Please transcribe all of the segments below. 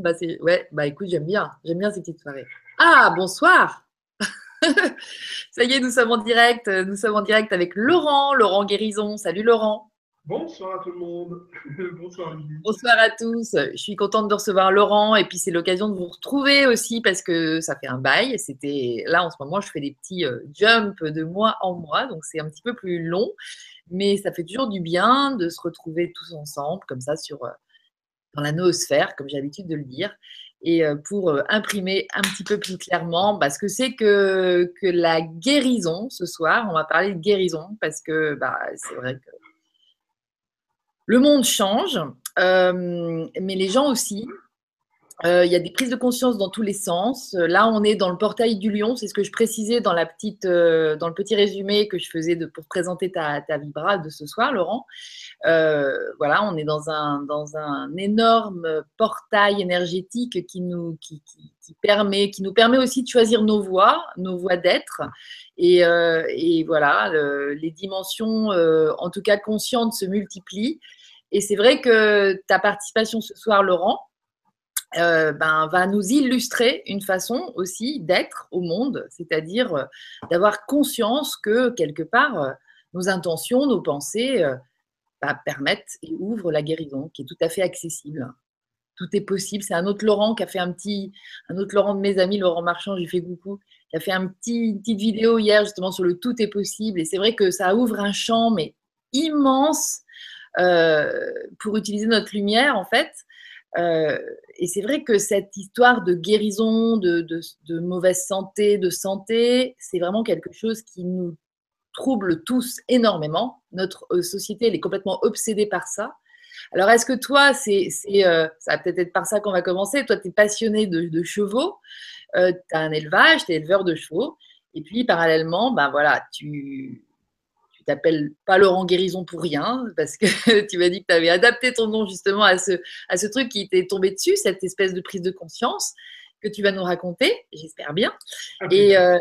Bah, c'est... Ouais, bah écoute, j'aime bien. J'aime bien ces petites soirées. Ah, bonsoir Ça y est, nous sommes en direct. Nous sommes en direct avec Laurent, Laurent Guérison. Salut Laurent. Bonsoir à tout le monde. Bonsoir Bonsoir à tous. Je suis contente de recevoir Laurent et puis c'est l'occasion de vous retrouver aussi parce que ça fait un bail. C'était là en ce moment, je fais des petits euh, jumps de mois en mois, donc c'est un petit peu plus long, mais ça fait toujours du bien de se retrouver tous ensemble comme ça sur euh, dans la noosphère, comme j'ai l'habitude de le dire, et euh, pour euh, imprimer un petit peu plus clairement parce que c'est que, que la guérison ce soir. On va parler de guérison parce que bah, c'est vrai que le monde change, euh, mais les gens aussi. Euh, il y a des prises de conscience dans tous les sens. Euh, là, on est dans le portail du lion. C'est ce que je précisais dans, la petite, euh, dans le petit résumé que je faisais de, pour présenter ta, ta vibra de ce soir, Laurent. voilà, on est dans un, dans un énorme portail énergétique qui nous, qui, qui, qui, permet, qui nous permet aussi de choisir nos voies, nos voies d'être. Et, et, voilà, le, les dimensions, en tout cas conscientes, se multiplient. Et c'est vrai que ta participation ce soir, Laurent, euh, ben, va nous illustrer une façon aussi d'être au monde, c'est-à-dire euh, d'avoir conscience que quelque part, euh, nos intentions, nos pensées bah, permettent et ouvrent la guérison, qui est tout à fait accessible. Tout est possible. C'est un autre Laurent qui a fait un petit, un autre Laurent de mes amis, Laurent Marchand, j'ai fait coucou, qui a fait une petite vidéo hier justement sur le tout est possible. Et c'est vrai que ça ouvre un champ, mais immense, pour utiliser notre lumière en fait. Euh, et c'est vrai que cette histoire de guérison, de, de, mauvaise santé, de santé, c'est vraiment quelque chose qui nous trouble tous énormément. Notre euh, société, elle est complètement obsédée par ça. Alors, est-ce que toi, c'est, euh, ça va peut-être être par ça qu'on va commencer. Toi, tu es passionné de, de chevaux, euh, tu as un élevage, tu es éleveur de chevaux. Et puis, parallèlement, ben voilà, tu, tu t'appelles pas Laurent Guérison pour rien, parce que tu m'as dit que tu avais adapté ton nom justement à ce, à ce truc qui t'est tombé dessus, cette espèce de prise de conscience que tu vas nous raconter, j'espère bien. Et, euh,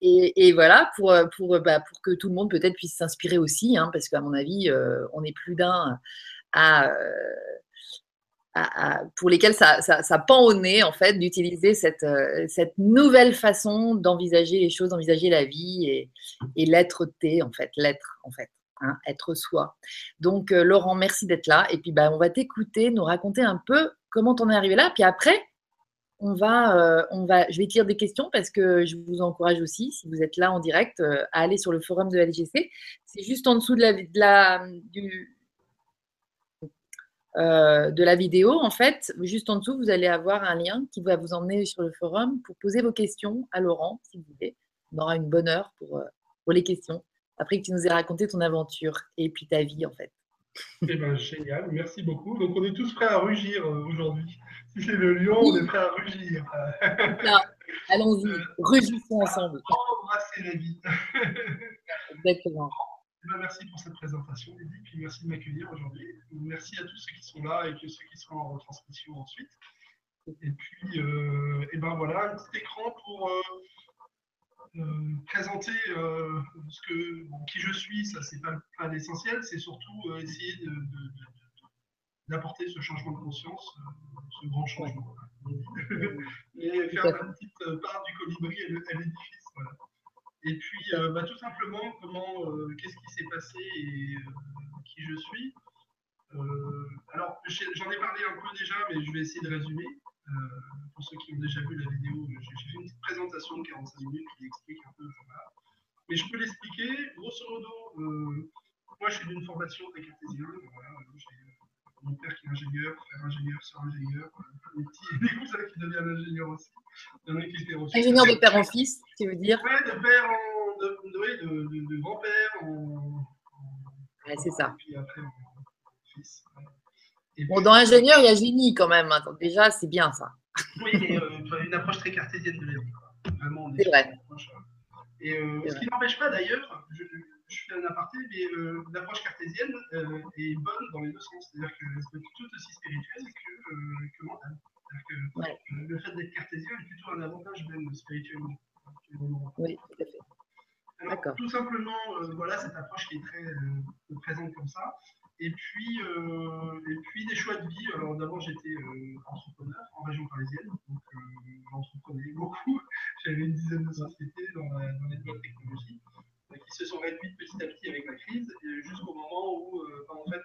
et, et, voilà, pour, pour, bah, pour que tout le monde peut-être puisse s'inspirer aussi, hein, parce qu'à mon avis, euh, on est plus d'un à, pour lesquels ça, ça, pend au nez, en fait, d'utiliser cette, euh, cette nouvelle façon d'envisager les choses, d'envisager la vie et, et l'être-té, en fait, l'être, en fait, hein, être soi. Donc, euh, Laurent, merci d'être là. Et puis, bah, on va t'écouter, nous raconter un peu comment t'en es arrivé là. Puis après, on va, euh, on va, je vais te lire des questions parce que je vous encourage aussi, si vous êtes là en direct, à aller sur le forum de LGC. C'est juste en dessous de la, de la, du, euh, de la vidéo, en fait, juste en dessous, vous allez avoir un lien qui va vous emmener sur le forum pour poser vos questions à Laurent, si vous voulez. On aura une bonne heure pour, euh, pour les questions, après que tu nous aies raconté ton aventure et puis ta vie, en fait. Eh ben, génial, merci beaucoup. Donc, on est tous prêts à rugir euh, aujourd'hui. Si c'est le lion, on est prêts à rugir. Allons-y, rugissons ensemble. Embrasser la vie. Exactement. Eh ben, merci pour cette présentation, Lydie, puis merci de m'accueillir aujourd'hui. Merci à tous ceux qui sont là et que ceux qui seront en retransmission ensuite. Et puis, euh, et ben voilà, un petit écran pour euh, euh, présenter ce que, bon, qui je suis. Ça, c'est pas, pas l'essentiel, c'est surtout essayer d'apporter ce changement de conscience, ce grand changement. et faire la petite part du colibri et l'édifice. Voilà. Et puis, euh, bah, tout simplement, comment, euh, qu'est-ce qui s'est passé et euh, qui je suis. Alors, j'en ai parlé un peu déjà, mais je vais essayer de résumer. pour ceux qui ont déjà vu la vidéo, j'ai fait une petite présentation de 45 minutes qui explique un peu. Mais je peux l'expliquer. Grosso modo, moi, je suis d'une formation très cartésienne. Voilà, mon père qui est ingénieur, frère ingénieur, soeur ingénieur, des petits, des cousins qui deviennent ingénieurs aussi. Il y en a qui étaient aussi. Ingénieur de père en fils, tu veux dire Oui, de père en. de, de, de, de, de grand-père en. Ouais, c'est ça. Et puis après en fils. Et bon, puis, dans ingénieur, il y a génie quand même. Hein. déjà, c'est bien ça. Oui, mais euh, une approche très cartésienne de la vie. Vraiment, c'est vrai. Et euh, ce qui n'empêche pas d'ailleurs, je, je fais un aparté, mais euh, l'approche cartésienne euh, est bonne dans les deux sens. C'est-à-dire que c'est tout aussi spirituel que, euh, que mental. Que, ouais. Le fait d'être cartésien est plutôt un avantage même spirituellement. Oui, tout à fait. Alors, tout simplement, euh, voilà cette approche qui est très euh, présente comme ça. Et puis, euh, et puis des choix de vie. Alors d'abord, j'étais entrepreneur parisienne, donc j'entreprenais beaucoup. J'avais une dizaine de sociétés dans, dans les technologies qui se sont réduites petit à petit avec la crise, jusqu'au moment où, en fait,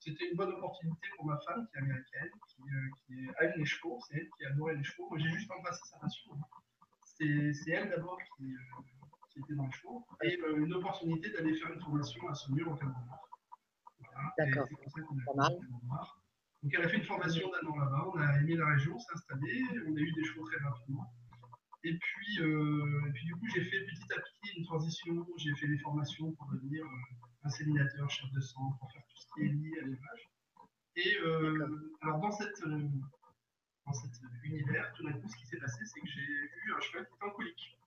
c'était une bonne opportunité pour ma femme qui est américaine, qui, qui aime les chevaux, c'est elle qui adorait les chevaux. Moi, j'ai juste embrassé sa passion. C'est elle d'abord qui, qui, était dans les chevaux, et une opportunité d'aller faire une formation à Saumur au Cameroun. D'accord. Pas mal. Donc, elle a fait une formation d'un an là-bas. On a aimé la région, on s'est installé. On a eu des chevaux très rapidement. Et puis, euh, et puis du coup, j'ai fait petit à petit une transition. J'ai fait des formations pour devenir euh, inséminateur, chef de sang, pour faire tout ce qui est lié à l'élevage. Et euh, alors, dans, cette, dans cet univers, tout d'un coup, ce qui s'est passé, c'est que j'ai eu un cheval qui était en colique.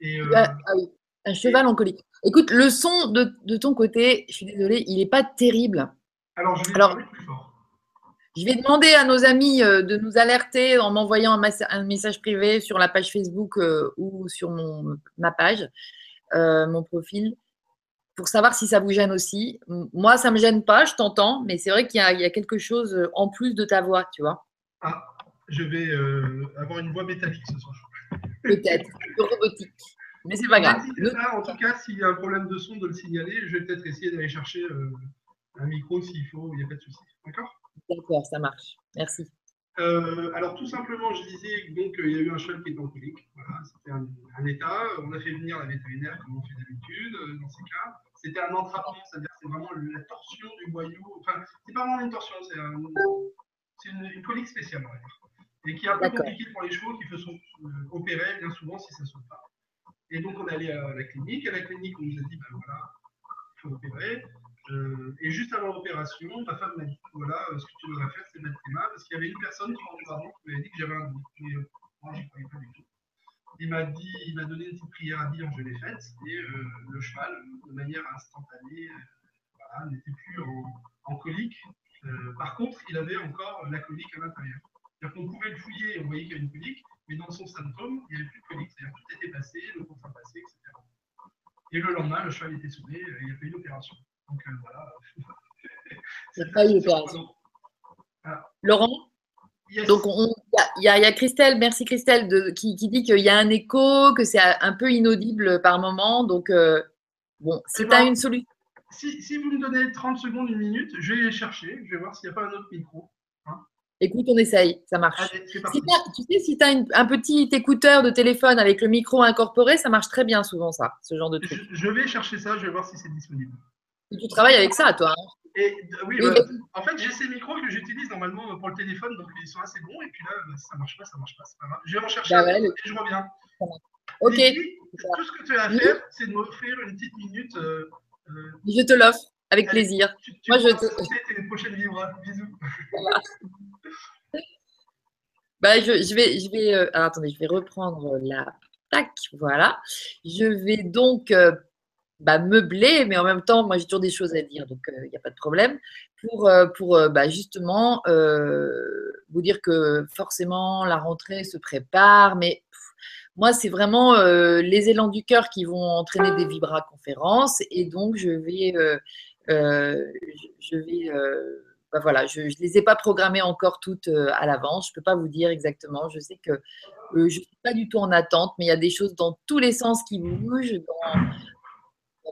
Et, ah, ah oui, un cheval en colique. Écoute, le son de, de, ton côté, je suis désolée, il n'est pas terrible. Alors, je vais Alors, parler plus fort. Je vais demander à nos amis euh, de nous alerter en m'envoyant un, message privé sur la page Facebook euh, ou sur mon, ma page, euh, mon profil, pour savoir si ça vous gêne aussi. Moi, ça ne me gêne pas, je t'entends, mais c'est vrai qu'il y, a quelque chose en plus de ta voix, tu vois. Ah, je vais avoir une voix métallique ce soir. Peut-être, robotique. Mais c'est pas grave. en tout cas, s'il y a un problème de son, de le signaler. Je vais peut-être essayer d'aller chercher un micro s'il faut, il n'y a pas de souci. D'accord? D'accord, ça marche. Merci. Euh, alors tout simplement, je disais donc il y a eu un cheval qui était en colique. Voilà, c'était un, état. On a fait venir la vétérinaire comme on fait d'habitude euh, dans ces cas. C'était un entrappement, c'est-à-dire c'est vraiment la torsion du boyau. Enfin, c'est pas vraiment une torsion, c'est une, colique spéciale, on va dire. Et qui est un peu compliqué pour les chevaux qui sont euh, opérés bien souvent si ça ne saute pas. Et donc on est allé à la clinique. À la clinique, on nous a dit ben voilà, il faut opérer. Euh, et juste avant l'opération, ma femme m'a dit voilà, euh, ce que tu devrais faire, c'est mettre tes mains, parce qu'il y avait une personne qui m'avait dit que j'avais un doute. Mais euh, moi, j'y croyais pas du tout. Il m'a dit, il m'a donné une petite prière à dire, je l'ai faite, et le cheval, de manière instantanée, n'était plus en, colique. par contre, il avait encore la colique à l'intérieur. C'est-à-dire qu'on pouvait le fouiller on voyait qu'il y avait une colique, mais dans son symptôme, il n'y avait plus de colique. C'est-à-dire que tout était passé, le contrat passé, etc. Et le lendemain, le cheval était et il a fait une opération. Donc euh, voilà. C'est pas une Laurent Donc, il y, a Christelle, merci Christelle, de, qui, dit qu'il y a un écho, que c'est un peu inaudible par moment. Donc, euh, bon, si tu as une solution. Si, vous me donnez 30 secondes, une minute, je vais chercher. Je vais voir s'il n'y a pas un autre micro. Hein. Écoute, on essaye, ça marche. tu sais, si tu as un petit écouteur de téléphone avec le micro incorporé, ça marche très bien souvent, ça, ce genre de truc. je vais chercher ça, je vais voir si c'est disponible. Tu travailles avec ça, toi. Hein. et, oui, en fait, j'ai ces micros que j'utilise normalement pour le téléphone, donc ils sont assez bons. Et puis là, bah, ça marche pas, ça marche pas, c'est pas grave. Je vais en chercher bah un et je reviens. Ok. tout ce que tu as à faire, c'est de m'offrir une petite minute. Euh, euh, je te l'offre, avec plaisir. Moi, je te. tes prochaines livres. Bisous. bah, je, je, vais, je vais. Euh, alors, attendez, je vais reprendre la. Tac, voilà. Je vais donc bah, meubler, mais en même temps, moi j'ai toujours des choses à dire, donc il n'y a pas de problème, pour, pour bah, justement vous dire que forcément la rentrée se prépare, mais moi c'est vraiment les élans du cœur qui vont entraîner des vibra conférences, et donc je vais, je, vais bah, voilà, je ne les ai pas programmées encore toutes à l'avance, je ne peux pas vous dire exactement, je sais que je ne suis pas du tout en attente, mais il y a des choses dans tous les sens qui bougent,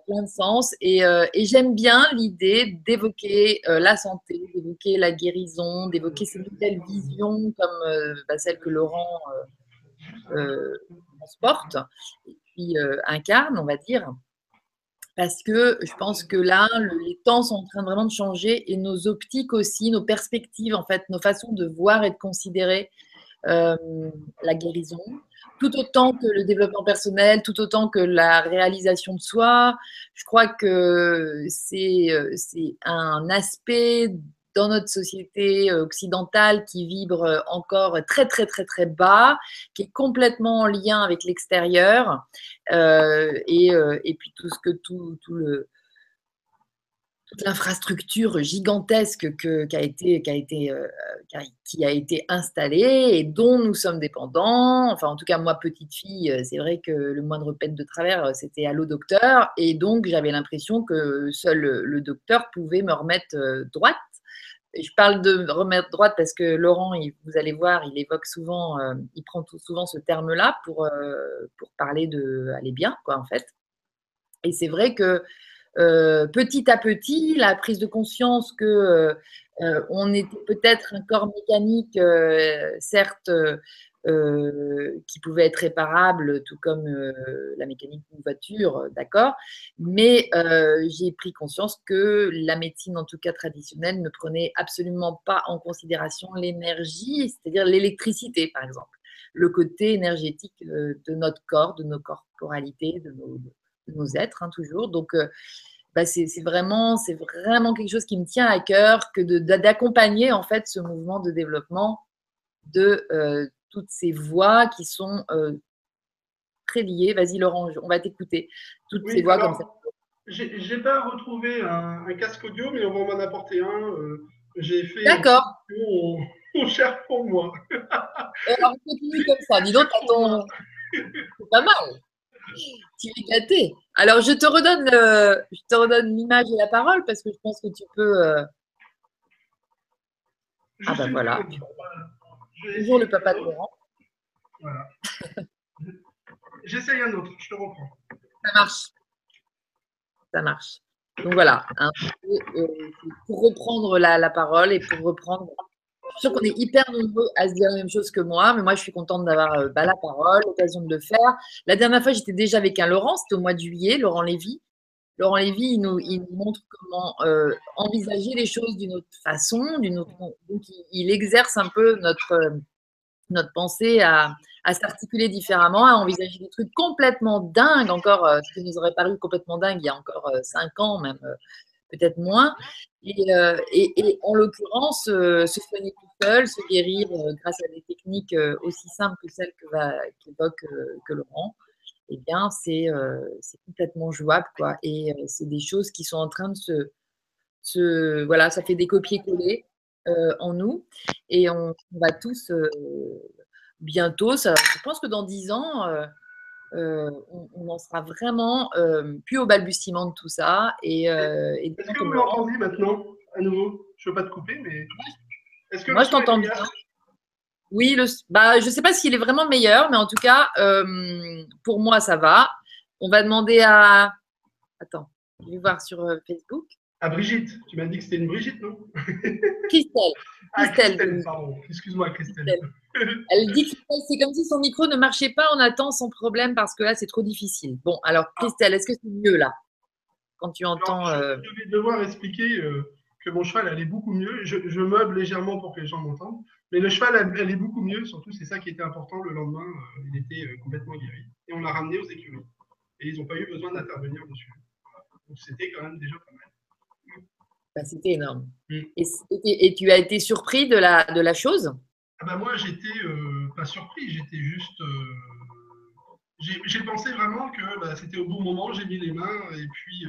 plein de sens. Euh, et, j'aime bien l'idée d'évoquer euh, la santé, d'évoquer la guérison, d'évoquer ces nouvelles visions comme euh, bah, celle que Laurent transporte et puis incarne, on va dire. Parce que je pense que là, les temps sont en train vraiment de changer et nos optiques aussi, nos perspectives, en fait, nos façons de voir et de considérer la guérison, tout autant que le développement personnel, tout autant que la réalisation de soi. Je crois que c'est euh, un aspect dans notre société euh, occidentale qui vibre encore très très très très bas, qui est complètement en lien avec l'extérieur euh, et, et, puis tout ce que tout, tout le toute l'infrastructure gigantesque que, qui, a été, été, euh, été installée et dont nous sommes dépendants. Enfin, en tout cas, moi, petite fille, euh, c'est vrai que le moindre pet de travers, euh, c'était Allô docteur. Et donc, j'avais l'impression que seul le, docteur pouvait me remettre droite je parle de remettre droite parce que Laurent, vous allez voir, il évoque souvent, euh, il prend souvent ce terme-là pour, euh, pour parler de aller bien, quoi, en fait. Et c'est vrai que euh, petit à petit, la prise de conscience que on était peut-être un corps mécanique, certes, euh, qui pouvait être réparable, tout comme euh, la mécanique d'une voiture, euh, d'accord. Mais j'ai pris conscience que la médecine, en tout cas traditionnelle, ne prenait absolument pas en considération l'énergie, c'est-à-dire l'électricité, par exemple, le côté énergétique de notre corps, de nos corporalités, de nos, nos êtres, hein, toujours. Donc, bah, c'est vraiment, c'est vraiment quelque chose qui me tient à cœur que d'accompagner en fait ce mouvement de développement de, toutes ces voix qui sont euh, très liées. Vas-y, Laurent, on va t'écouter. Toutes ces voix comme ça. J'ai pas retrouvé un, casque audio, mais on va m'en apporter un. Euh, j'ai fait. D'accord. On, cherche pour moi. Alors, continue comme ça. Dis donc, ton... c'est pas mal. Tu es gâté. Alors, je te redonne, je te redonne l'image et la parole parce que je pense que tu peux. Euh, ah ben voilà. Toujours le papa de Laurent. Voilà. J'essaye un autre, je te reprends. Ça marche. Ça marche. Donc voilà, hein. euh, pour reprendre la, parole et pour reprendre. Je suis qu'on est hyper nombreux à se dire la même chose que moi, mais moi je suis contente d'avoir euh, bah, la parole, l'occasion de le faire. La dernière fois, j'étais déjà avec un Laurent, c'était au mois de juillet, Laurent Lévy. Laurent Lévy, il nous, montre comment euh, envisager les choses d'une autre façon, d'une autre. Donc, il, exerce un peu notre, euh, notre pensée à, s'articuler différemment, à envisager des trucs complètement dingues, encore, ce qui nous aurait paru complètement dingue il y a encore cinq ans, même peut-être moins. Et, en l'occurrence, se soigner tout seul, se guérir grâce à des techniques aussi simples que celles qu'évoque que Laurent eh bien, euh, c'est complètement jouable. Quoi. Et euh, c'est des choses qui sont en train de se. voilà, ça fait des copier-coller euh, en nous. Et on, va tous bientôt, je pense que dans dix ans, on, en sera vraiment plus au balbutiement de tout ça. Et, Est-ce que vous m'entendez maintenant à nouveau? Je ne veux pas te couper, mais. Est-ce que Moi, je t'entends bien. Oui, le, bah, je ne sais pas s'il est vraiment meilleur, mais en tout cas, euh, pour moi, ça va. On va demander à. Attends, je vais voir sur euh, Facebook. À Brigitte. Tu m'as dit que c'était une Brigitte, non? Christelle. Ah, Christelle, pardon. Excuse-moi, Christelle. Elle dit que c'est comme si son micro ne marchait pas. On attend son problème parce que là, c'est trop difficile. Bon, alors, Christelle, est-ce que c'est mieux là? Quand tu entends. Euh, je, vais devoir expliquer que mon cheval allait beaucoup mieux. Je, je meuble légèrement pour que les gens m'entendent. Mais le cheval allait beaucoup mieux, surtout c'est ça qui était important. Le lendemain, euh, il était euh, complètement guéri. Et on l'a ramené aux écuries. Et ils n'ont pas eu besoin d'intervenir dessus. Donc c'était quand même déjà pas mal. Bah, c'était énorme. Mm. Et, tu as été surpris de la, de la chose? Ah bah Moi, j'étais euh, pas surpris, j'étais juste. j'ai pensé vraiment que bah, c'était au bon moment, j'ai mis les mains, et puis,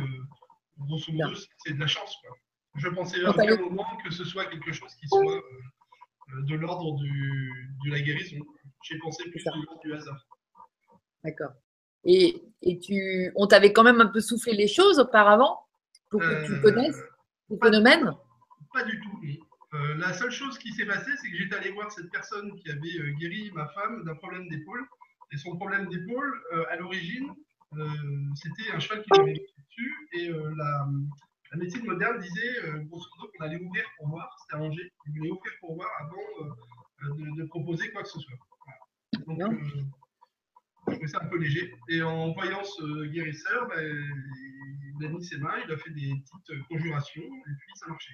grosso modo, c'est de la chance. Quoi. Je pensais à aucun moment que ce soit quelque chose qui soit de l'ordre de la guérison. J'ai pensé plus de l'ordre du hasard. D'accord. Et, et, tu, on t'avait quand même un peu soufflé les choses auparavant pour que tu euh, connaisses phénomène? Pas du tout. Euh, la seule chose qui s'est passée, c'est que j'étais allé voir cette personne qui avait euh, guéri ma femme d'un problème d'épaule. Et son problème d'épaule, à l'origine, c'était un cheval qui l'avait dessus. Et la, la médecine moderne disait, euh, grosso modo, qu'on allait ouvrir pour voir, c'était arrangé, on voulait ouvrir pour voir avant euh, de, proposer quoi que ce soit. Donc, euh, je trouvais ça un peu léger. Et en voyant ce guérisseur, ben, il a mis ses mains, il a fait des petites conjurations, et puis ça marchait.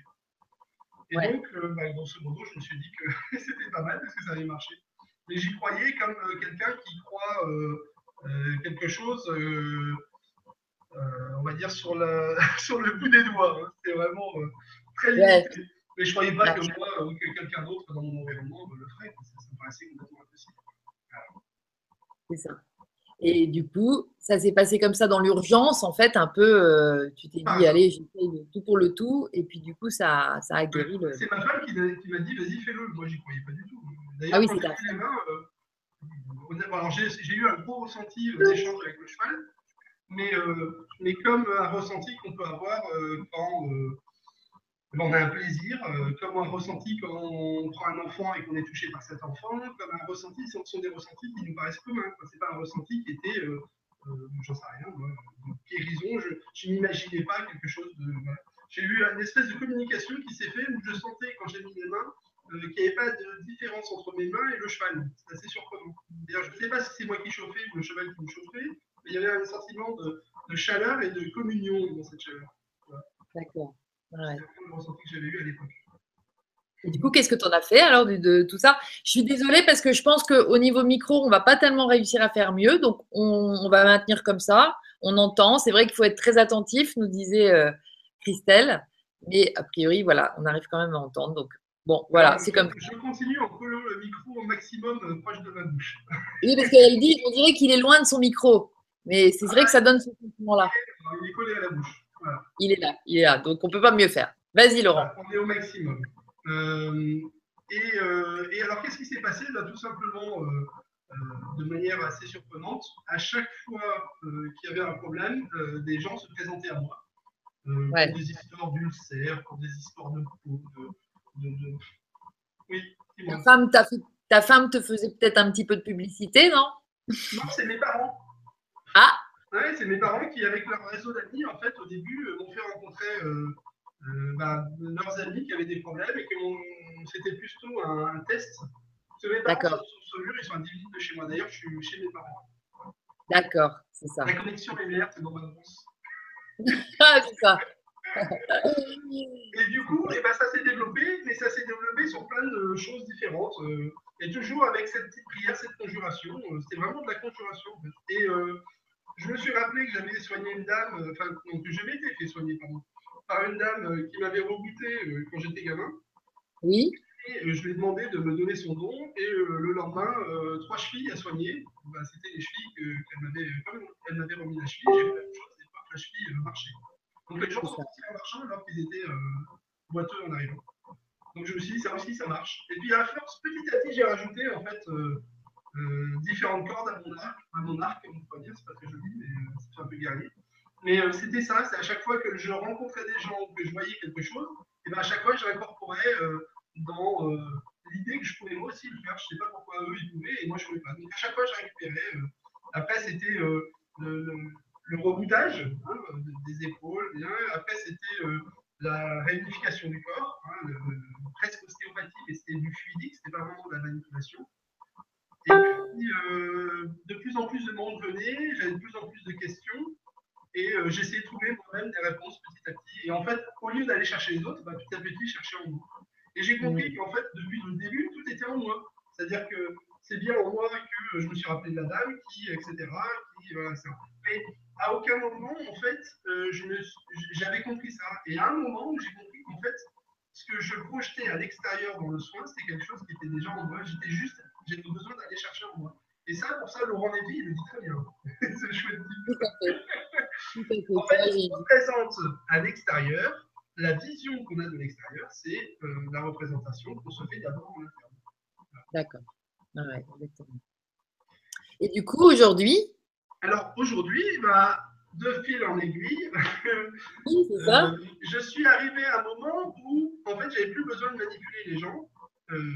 Et donc, ben, grosso modo, je me suis dit que c'était pas mal parce que ça allait marcher. Mais j'y croyais comme quelqu'un qui croit quelque chose euh, on va dire, sur, sur le bout des doigts. Hein. C'est vraiment euh, très limité. Mais je ne croyais pas que moi ou que quelqu'un d'autre dans mon environnement le ferait. Ça, me paraissait complètement impossible. C'est ça. Et du coup, ça s'est passé comme ça dans l'urgence, en fait, un peu. Euh, tu t'es dit, ah. allez, j'essaye tout pour le tout. Et puis, du coup, ça, ça a guéri. Le... C'est ma femme qui, m'a dit, vas-y, fais-le. Moi, j'y croyais pas du tout. D'ailleurs, ah oui, quand j'ai les mains, alors j'ai eu un gros ressenti d'échange avec le cheval mais, euh, mais comme un ressenti qu'on peut avoir euh, quand, euh, on a un plaisir, euh, comme un ressenti quand on prend un enfant et qu'on est touché par cet enfant, comme un ressenti, ce sont des ressentis qui nous paraissent communs. Ce n'est pas un ressenti qui était, euh, euh, j'en sais rien, de guérison, je, n'imaginais pas quelque chose de. J'ai eu une espèce de communication qui s'est faite où je sentais, quand j'ai mis les mains, qu'il n'y avait pas de différence entre mes mains et le cheval. C'est assez surprenant. je ne sais pas si c'est moi qui chauffais ou le cheval qui me chauffait, mais il y avait un sentiment de, chaleur et de communion dans cette chaleur. D'accord. Ouais. C'est le ressenti que j'avais eu à l'époque. Et du coup, qu'est-ce que tu en as fait alors de, tout ça? Je suis désolée parce que je pense qu'au niveau micro, on ne va pas tellement réussir à faire mieux. Donc, on, va maintenir comme ça. On entend. C'est vrai qu'il faut être très attentif, nous disait euh, Christelle. Mais a priori, voilà, on arrive quand même à entendre. Donc, bon, voilà, c'est comme Je continue en collant le micro au maximum euh, proche de ma bouche. Oui, parce qu'elle dit, on dirait qu'il est loin de son micro. Mais c'est vrai que ça donne ce sentiment-là. Il est collé à la bouche. Il est là, il est là. Donc, on ne peut pas mieux faire. Vas-y, Laurent. On est au maximum. Euh, euh, et, alors, qu'est-ce qui s'est passé Là, Tout simplement, euh, de manière assez surprenante, à chaque fois qu'il y avait un problème, des gens se présentaient à moi. Pour des histoires d'ulcères, pour des histoires de peau, de, Oui, ta femme, ta femme te faisait peut-être un petit peu de publicité, non? Non, c'est mes parents. Ouais, c'est mes parents qui, avec leur réseau d'amis, en fait, au début, m'ont fait rencontrer euh, bah, leurs amis qui avaient des problèmes et que c'était plutôt un, un test. sur ils sont à 10 minutes de chez moi. D'ailleurs, je suis chez mes parents. D'accord, c'est ça. La connexion est meilleure, c'est dans ma réponse. ah, c'est ça. et du coup, et eh ben, ça s'est développé, mais ça s'est développé sur plein de choses différentes. Euh, et toujours avec cette petite prière, cette conjuration. Euh, c'était vraiment de la conjuration. Et je me suis rappelé que j'avais soigné une dame, enfin, que je m'étais fait soigner, pardon, par une dame euh, qui m'avait rebooté euh, quand j'étais gamin. Oui. Et euh, je lui ai demandé de me donner son don. Et le lendemain, trois chevilles à soigner. Bah, C'était les chevilles qu'elle m'avait, elle m'avait remis la cheville. J'ai fait la même chose, et pas la cheville marchait. Donc les gens sont sortis en marchant alors qu'ils étaient boiteux en arrivant. Donc je me suis dit, ça aussi, ça marche. Et puis à force, petit à petit, j'ai rajouté en fait différentes cordes à mon arc, à mon arc, on pourrait dire, c'est pas très joli, mais c'est un peu guerrier. Mais euh, c'était ça, c'est à chaque fois que je rencontrais des gens ou que je voyais quelque chose, et ben à chaque fois je l'incorporais euh, dans euh, l'idée que je pouvais moi aussi le faire. Je sais pas pourquoi eux ils pouvaient et moi je ne pouvais pas. Donc à chaque fois je récupérais. après c'était le, le, reboutage hein, des épaules. Après c'était la réunification du corps, hein, presque ostéopathie, mais c'était du fluidique, c'était pas vraiment de la manipulation. Et puis, de plus en plus de monde venait, j'avais de plus en plus de questions. Et euh, essayé de trouver moi-même des réponses petit à petit. Et en fait, au lieu d'aller chercher les autres, bah, petit à petit, chercher en moi. Et j'ai compris mm. qu'en fait, depuis le début, tout était en moi. C'est-à-dire que c'est bien en moi que je me suis rappelé de la dame, qui, etc. Qui, voilà, Mais à aucun moment, en fait, euh, j'avais compris ça. Et à un moment où j'ai compris qu'en fait, ce que je projetais à l'extérieur dans le soin, c'était quelque chose qui était déjà en moi. J'étais juste, j'avais besoin d'aller chercher en moi. Et ça, pour ça, Laurent Lévy, il le dit très bien. c'est chouette. en fait, ce qu'on représente à l'extérieur, la vision qu'on a de l'extérieur, c'est euh, la représentation qu'on se fait d'abord en interne. D'accord. Ouais, exactement. Et du coup, aujourd'hui? Alors, aujourd'hui, bah, de fil en aiguille, oui, ça. Euh, je suis arrivé à un moment où, en fait, j'avais plus besoin de manipuler les gens. Euh,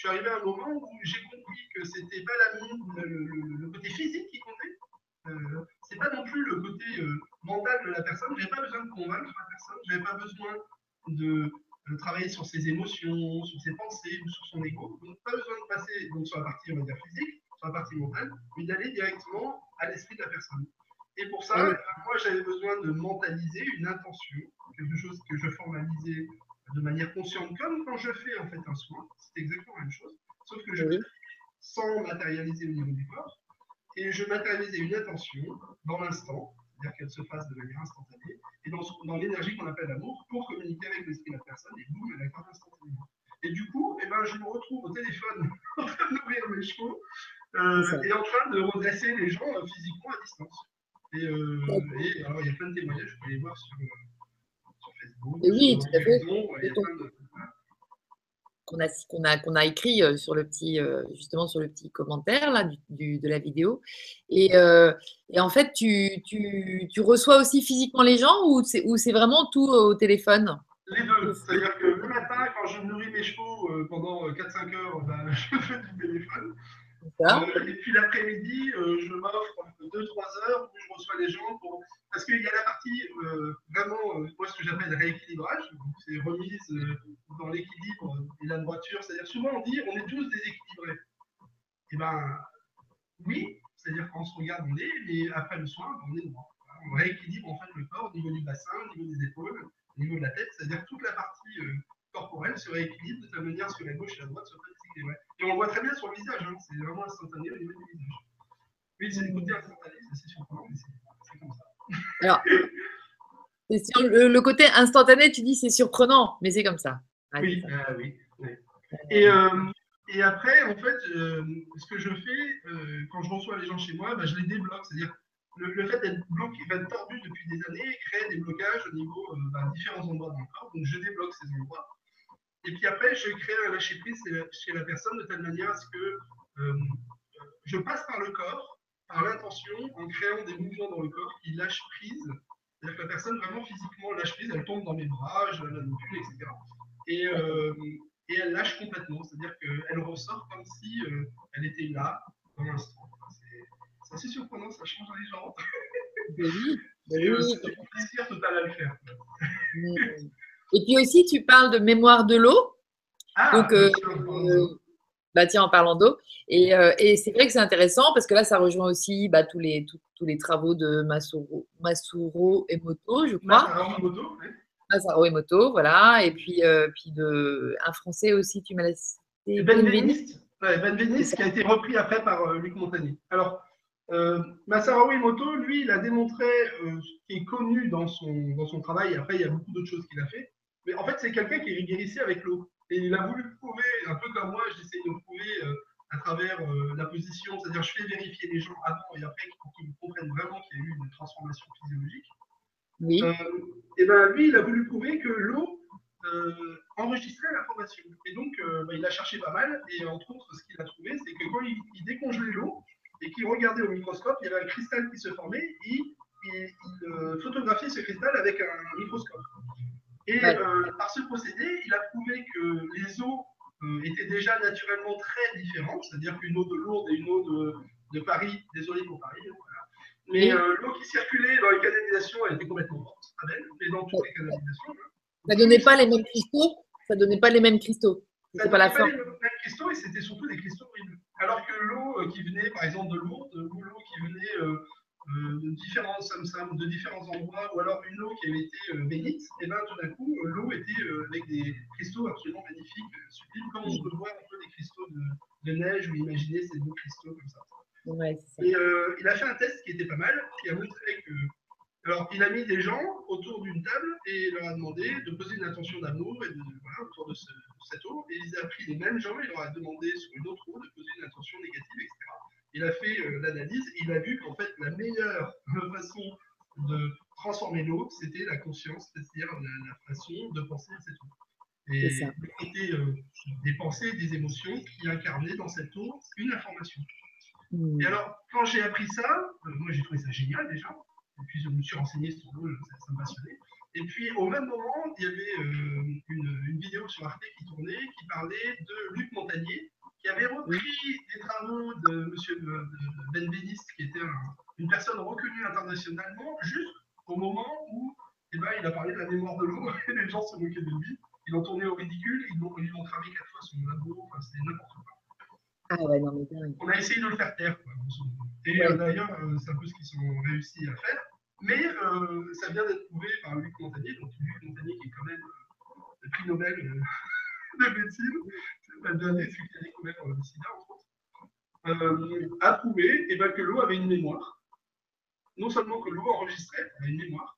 je suis arrivé à un moment où j'ai compris que c'était pas la, le, le, côté physique qui comptait, euh, c'est pas non plus le côté euh, mental de la personne. J'avais pas besoin de convaincre la personne. J'avais pas besoin de, travailler sur ses émotions, sur ses pensées ou sur son ego. Donc pas besoin de passer donc sur la partie on va dire physique, sur la partie mentale, mais d'aller directement à l'esprit de la personne. Et pour ça, moi j'avais besoin de mentaliser une intention, quelque chose que je formalisais de manière consciente, comme quand je fais en fait un soin. C'est exactement la même chose, sauf que je fais sans matérialiser au niveau du corps et je matérialisais une attention dans l'instant, c'est-à-dire qu'elle se fasse de manière instantanée, et dans, dans l'énergie qu'on appelle l'amour, pour communiquer avec l'esprit de la personne, et boum, elle accorde instantanément. Et du coup, eh ben, je me retrouve au téléphone en train d'ouvrir mes chevaux euh, et en train de redresser les gens euh, physiquement à distance. Et, euh, et, alors, il y a plein de témoignages, vous pouvez les voir sur. Et oui, tout à fait. Qu'on a, qu'on a, qu'on a écrit euh, sur le petit, euh, justement sur le petit commentaire là, du, de la vidéo. Et, euh, et en fait, tu, tu, tu, reçois aussi physiquement les gens ou c'est, ou c'est vraiment tout au téléphone? Les deux. C'est-à-dire que le matin, quand je nourris mes chevaux pendant 4-5 heures, ben, je fais du téléphone. Euh, et puis l'après-midi, euh, je m'offre 2-3 heures où je reçois les gens. Parce qu'il y a la partie vraiment, moi, ce que j'appelle rééquilibrage, c'est remise dans l'équilibre et la droiture. C'est-à-dire, souvent on dit on est tous déséquilibrés. Eh ben oui, c'est-à-dire qu'on se regarde, on est, mais après le soin, on est droit. On rééquilibre en fait le corps au niveau du bassin, au niveau des épaules, au niveau de la tête, c'est-à-dire toute la partie euh, corporelle se rééquilibre de telle manière que la gauche et la droite équilibrées. Et on le voit très bien sur le visage, hein, c'est vraiment instantané au niveau du visage. Oui, c'est le côté instantané, c'est surprenant, mais c'est comme ça. Alors, sur le, côté instantané, tu dis c'est surprenant, mais c'est comme ça. oui, euh, oui, Et, euh, et, après, en fait, ce que je fais quand je reçois les gens chez moi, bah, je les débloque. C'est-à-dire, le, fait d'être bloqué, d'être tordu depuis des années crée des blocages au niveau euh, bah, différents endroits dans le corps. Donc je débloque ces endroits. Et puis après, je crée un lâcher prise chez la personne de telle manière à ce que euh, je passe par le corps, par l'intention, en créant des mouvements dans le corps qui lâchent prise. C'est-à-dire que la personne vraiment physiquement lâche prise, elle tombe dans mes bras, je la manipule, etc. Et, euh, et elle lâche complètement, c'est-à-dire qu'elle ressort comme si elle était là, dans l'instant c'est assez surprenant, ça change les gens. Oui, c'est un plaisir total à le faire. Et puis aussi, tu parles de mémoire de l'eau. Ah, Donc, euh, euh, bah tiens, en parlant d'eau. Et, euh, et c'est vrai que c'est intéressant parce que là, ça rejoint aussi bah, tous, les, tous, les travaux de Masuro, Masuro Emoto, je crois. Masaro Emoto, oui. Masaro Emoto, voilà. Et puis, puis de, un français aussi, tu m'as laissé. Ben Véniste. ben Véniste qui a été repris après par Luc Montagnier. Alors, euh, Masaru Emoto, lui, il a démontré euh, ce qui est connu dans son, dans son travail. Après, il y a beaucoup d'autres choses qu'il a fait. Mais en fait, c'est quelqu'un qui guérissait avec l'eau. Et il a voulu prouver, un peu comme moi, j'essaie de prouver euh, à travers la position, c'est-à-dire je fais vérifier les gens avant et après pour qu'ils comprennent vraiment qu'il y a eu une transformation physiologique. Oui. et ben lui, il a voulu prouver que l'eau enregistrait l'information. Et donc, ben, il a cherché pas mal. Et entre autres, ce qu'il a trouvé, c'est que quand il, il décongelait l'eau, et qui regardait au microscope, il y avait un cristal qui se formait et il, euh, photographiait ce cristal avec un microscope. Et euh, par ce procédé, il a prouvé que les eaux euh, étaient déjà naturellement très différentes, c'est-à-dire qu'une eau de Lourdes et une eau de, de Paris, désolé pour Paris, voilà. mais l'eau qui circulait dans les canalisations, elle était complètement morte, très belle, et dans toutes les canalisations. Ça ne donnait pas les mêmes cristaux Ça donnait pas les mêmes cristaux. Ça pas la forme. les mêmes cristaux et c'était surtout des cristaux horribles. Alors que l'eau euh, qui venait, par exemple, de Lourdes, ou l'eau qui venait euh, euh, de différents de différents endroits, ou alors une eau qui avait été bénite, et bien tout d'un coup, l'eau était avec des cristaux absolument magnifiques, sublimes, comme on peut voir un peu des cristaux de, neige, ou imaginer ces beaux cristaux comme ça. Et il a fait un test qui était pas mal, qui a montré que alors, il a mis des gens autour d'une table et il leur a demandé de poser une intention d'amour et de, voilà, autour de, cette eau. Et il a pris les mêmes gens et il leur a demandé sur une autre eau de poser une intention négative, etc. Il a fait euh, l'analyse et il a vu qu'en fait, la meilleure façon de transformer l'eau, c'était la conscience, c'est-à-dire la, façon de penser à cette eau. Et c'était euh, des pensées, des émotions qui incarnaient dans cette eau une information. Hmm. Et alors, quand j'ai appris ça, euh, moi j'ai trouvé ça génial déjà. Et puis, je me suis renseigné sur l'eau, ça, me passionnait. Et puis, au même moment, il y avait euh, une, vidéo sur Arte qui tournait, qui parlait de Luc Montagnier, qui avait repris des travaux de M. Ben Benveniste, qui était une personne reconnue internationalement, juste au moment où eh ben, il a parlé de la mémoire de l'eau, et les gens se moquaient de lui. Ils l'ont tourné au ridicule, ils l'ont cramé quatre fois son labo, enfin, c'était n'importe quoi. Ah ouais, non, mais On a essayé de le faire taire. Quoi, et euh, d'ailleurs, euh, c'est un peu ce qu'ils ont réussi à faire. Mais euh, ça vient d'être prouvé par Luc Montagnier, donc Luc Montagnier qui est quand même euh, le prix Nobel de médecine, le a découvert le France, a prouvé eh ben, que l'eau avait une mémoire. Non seulement que l'eau enregistrait, elle a une mémoire,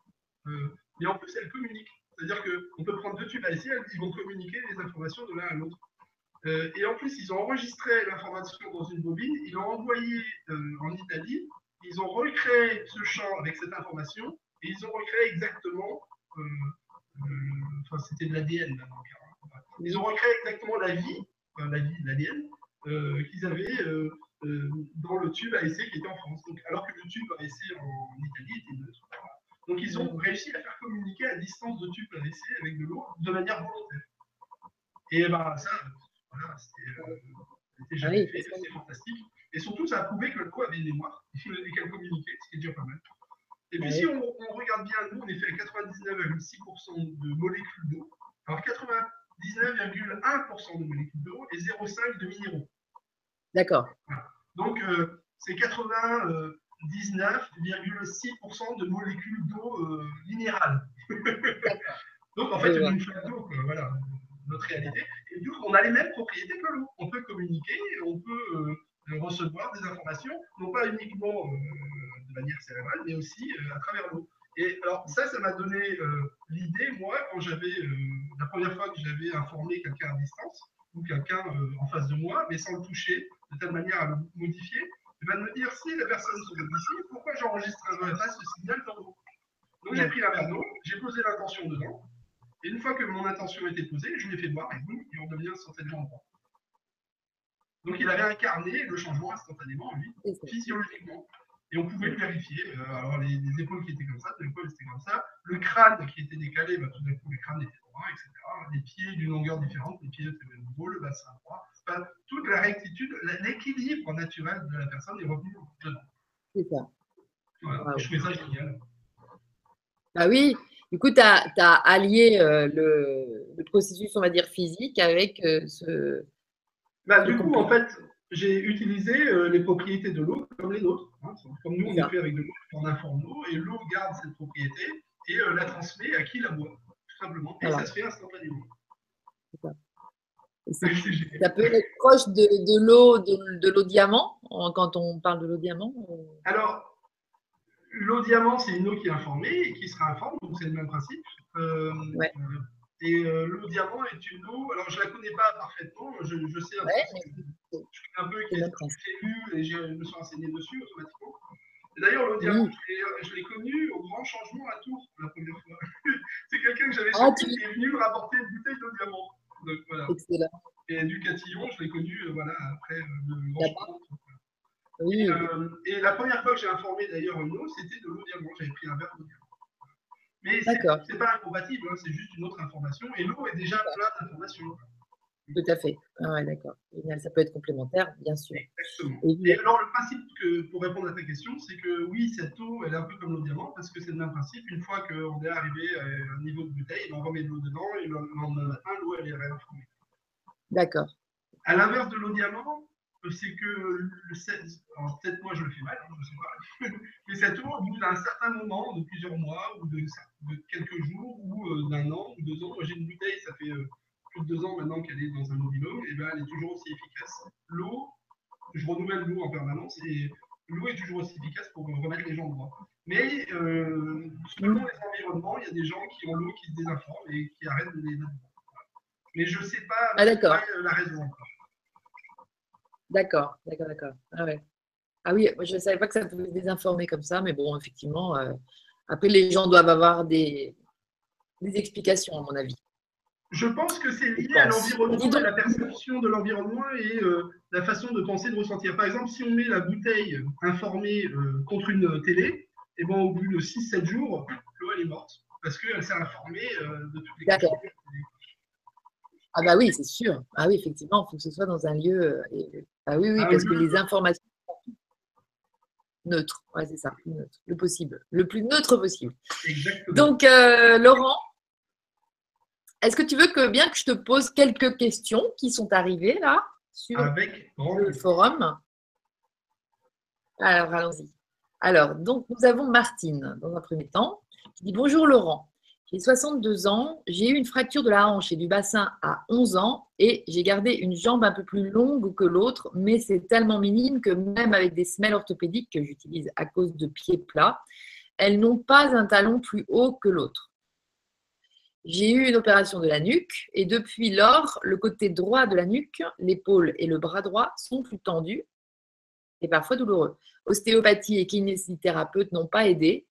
mais en plus elle communique. C'est-à-dire qu'on peut prendre deux tubes à essai, ils vont communiquer les informations de l'un à l'autre. et en plus, ils ont enregistré l'information dans une bobine, ils l'ont envoyé en Italie, ils ont recréé ce champ avec cette information et ils ont recréé exactement, euh, euh, enfin c'était de l'ADN maintenant, ils ont recréé exactement la vie, la vie, l'ADN, euh, qu'ils avaient dans le tube à essai qui était en France. Donc, alors que le tube à essai en Italie était neutre. Donc, ils ont réussi à faire communiquer à distance de tube AVC avec de l'eau de manière volontaire. Et ben, ça, voilà, c'était euh, jamais fait, c'était fantastique. Et surtout, ça a prouvé que l'eau avait une mémoire et qu'elle communiquait, ce qui est déjà pas mal. Et puis, si on, regarde bien, nous, on est fait à 99,6% de molécules d'eau. Alors, 99,1% de molécules d'eau et 0,5% de minéraux. D'accord. Donc, euh, c'est 99,6% de molécules d'eau euh, minérales. Donc, en fait, une flaque d'eau, voilà, notre réalité. Et du coup, on a les mêmes propriétés que l'eau. On peut communiquer, on peut euh, recevoir des informations, non pas uniquement de manière cérébrale, mais aussi euh, à travers l'eau. Et alors ça, ça m'a donné euh, l'idée, moi, quand j'avais, euh, la première fois que j'avais informé quelqu'un à distance, ou quelqu'un en face de moi, mais sans le toucher, de telle manière à le modifier, il va me dire, si la personne se trouve ici, pourquoi j'enregistrerais pas ce signal dans l'eau? Donc j'ai pris un verre d'eau, j'ai posé l'intention dedans, et une fois que mon intention était posée, je l'ai fait boire, et boum, il en devient instantanément droit. Donc il avait incarné le changement instantanément, lui, physiologiquement. Et on pouvait le vérifier. Euh, alors, les, épaules qui étaient comme ça, les épaules étaient comme ça. Le crâne qui était décalé, bah, tout d'un coup, le crâne était droit, etc. Les pieds d'une longueur différente, les pieds étaient nouveau, le bassin droit. toute la rectitude, l'équilibre naturel de la personne est revenu dedans. C'est ça. Voilà. Je trouvais ça génial. Bah oui, du coup, tu as, allié euh, le, processus, on va dire, physique avec euh, ce. Bah, du coup, en fait, j'ai utilisé euh, les propriétés de l'eau comme les nôtres. Hein. Comme nous, on est fait avec de l'eau, on informe l'eau, et l'eau garde cette propriété et euh, la transmet à qui la boit, tout simplement. Et ça se fait instantanément. Ça peut être proche de, l'eau de, l'eau diamant quand on parle de l'eau diamant Alors, l'eau diamant, c'est une eau qui est informée et qui sera informe, donc c'est le même principe. Euh, ouais. Et euh, l'eau diamant est une eau, alors je ne la connais pas parfaitement, je, je sais un, peu, je connais un peu qui est prévue et je me suis renseigné dessus automatiquement. D'ailleurs, l'eau diamant, je l'ai connue au grand changement à Tours la première fois. C'est quelqu'un que j'avais ah, qui est venu me rapporter une bouteille d'eau diamant. Donc, voilà. Excellent. Et du Catillon, je l'ai connu euh, voilà, après euh, le grand changement. Oui. Et, et, la première fois que j'ai informé d'ailleurs une eau, c'était de l'eau diamant. J'avais pris un verre d'eau diamant. Mais ce n'est pas incompatible, hein, c'est juste une autre information. Et l'eau est déjà plein d'informations. Tout à fait. Ah d'accord. Ça peut être complémentaire, bien sûr. Exactement. Et, alors, le principe, que, pour répondre à ta question, c'est que oui, cette eau, elle est un peu comme l'eau diamant, parce que c'est le même principe. Une fois qu'on est arrivé à un niveau de bouteille, on remet de l'eau dedans, et le lendemain matin, l'eau, elle est réinformée. D'accord. À l'inverse de l'eau diamant, c'est que le peut-être moi je le fais mal, hein, je ne sais pas, mais cette eau, au bout d'un certain moment, de plusieurs mois, ou de, quelques jours, ou euh, d'un an, ou deux ans, j'ai une bouteille, ça fait euh, plus de deux ans maintenant qu'elle est dans un mobilo, et ben elle est toujours aussi efficace. L'eau, je renouvelle l'eau en permanence, et l'eau est toujours aussi efficace pour remettre les gens droit. Mais euh, selon les environnements, il y a des gens qui ont l'eau qui se désinforment et qui arrêtent de les mettre droit. Mais je ne sais pas, ah, pas la raison encore. D'accord, d'accord, d'accord. Ah, ouais. ah oui, je ne savais pas que ça pouvait désinformer comme ça, mais bon, effectivement, euh, après, les gens doivent avoir des, des, explications, à mon avis. Je pense que c'est lié à l'environnement, à la perception de l'environnement et euh, la façon de penser, de ressentir. Par exemple, si on met la bouteille informée euh, contre une télé, et eh ben, au bout de 6-7 jours, l'eau, elle est morte parce qu'elle s'est informée de toutes les questions. Ah bah oui, c'est sûr. Ah oui, effectivement, il faut que ce soit dans un lieu. Euh, ah oui, oui, ah parce que les informations sont neutres. Ouais, c'est ça, le possible, le plus neutre possible. Exactement. Donc, euh, Laurent, est-ce que tu veux que bien que je te pose quelques questions qui sont arrivées là sur le forum? Alors, allons-y. Alors, donc, nous avons Martine, dans un premier temps, qui dit Bonjour Laurent. J'ai 62 ans, j'ai eu une fracture de la hanche et du bassin à 11 ans et j'ai gardé une jambe un peu plus longue que l'autre, mais c'est tellement minime que même avec des semelles orthopédiques que j'utilise à cause de pieds plats, elles n'ont pas un talon plus haut que l'autre. J'ai eu une opération de la nuque et depuis lors, le côté droit de la nuque, l'épaule et le bras droit sont plus tendus et parfois douloureux. Ostéopathie et kinésithérapeute n'ont pas aidé.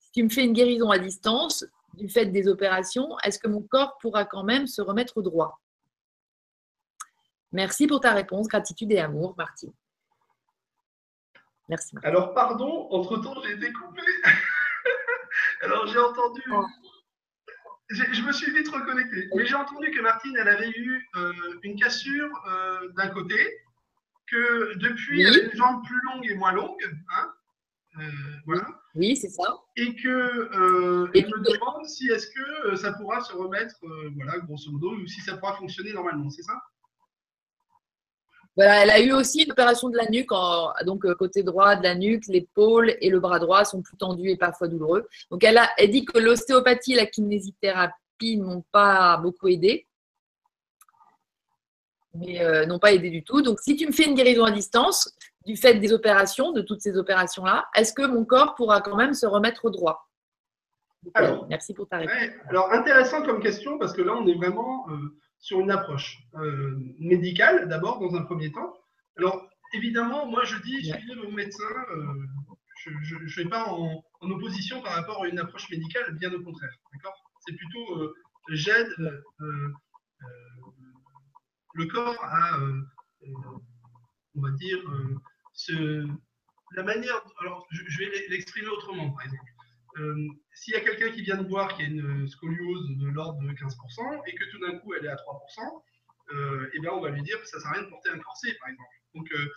Si tu me fais une guérison à distance, du fait des opérations, est-ce que mon corps pourra quand même se remettre droit? Merci pour ta réponse. Gratitude et amour, Martine. Merci. Alors, pardon, entre-temps, j'ai été coupé. Alors j'ai entendu. Oh. Je me suis vite reconnecté. Mais j'ai entendu que Martine, elle avait eu euh, une cassure euh, d'un côté, que depuis, elle a une jambe plus longue et moins longue. Hein voilà. Oui, c'est ça. Et que elle me demande si est-ce que ça pourra se remettre, voilà, grosso modo, ou si ça pourra fonctionner normalement, c'est ça? Voilà, elle a eu aussi une opération de la nuque, donc euh, côté droit de la nuque, l'épaule et le bras droit sont plus tendus et parfois douloureux. Donc elle, a, elle dit que l'ostéopathie et la kinésithérapie n'ont pas beaucoup aidé, mais euh, n'ont pas aidé du tout. Donc si tu me fais une guérison à distance, du fait des opérations, de toutes ces opérations-là, est-ce que mon corps pourra quand même se remettre au droit? Alors, Merci pour ta réponse. alors intéressant comme question parce que là on est vraiment euh, sur une approche euh, médicale, d'abord, dans un premier temps. Alors, évidemment, moi, je dis, suivez mon médecin. Euh, je ne suis pas en, opposition par rapport à une approche médicale, bien au contraire. D'accord? C'est plutôt, j'aide le corps à, on va dire, la manière. Alors, je vais l'exprimer autrement, par exemple. Euh, s'il y a quelqu'un qui vient de voir qui a une scoliose de l'ordre de 15% et que tout d'un coup elle est à 3%, euh, eh bien on va lui dire que ça ne sert à rien de porter un corset, par exemple. Donc euh,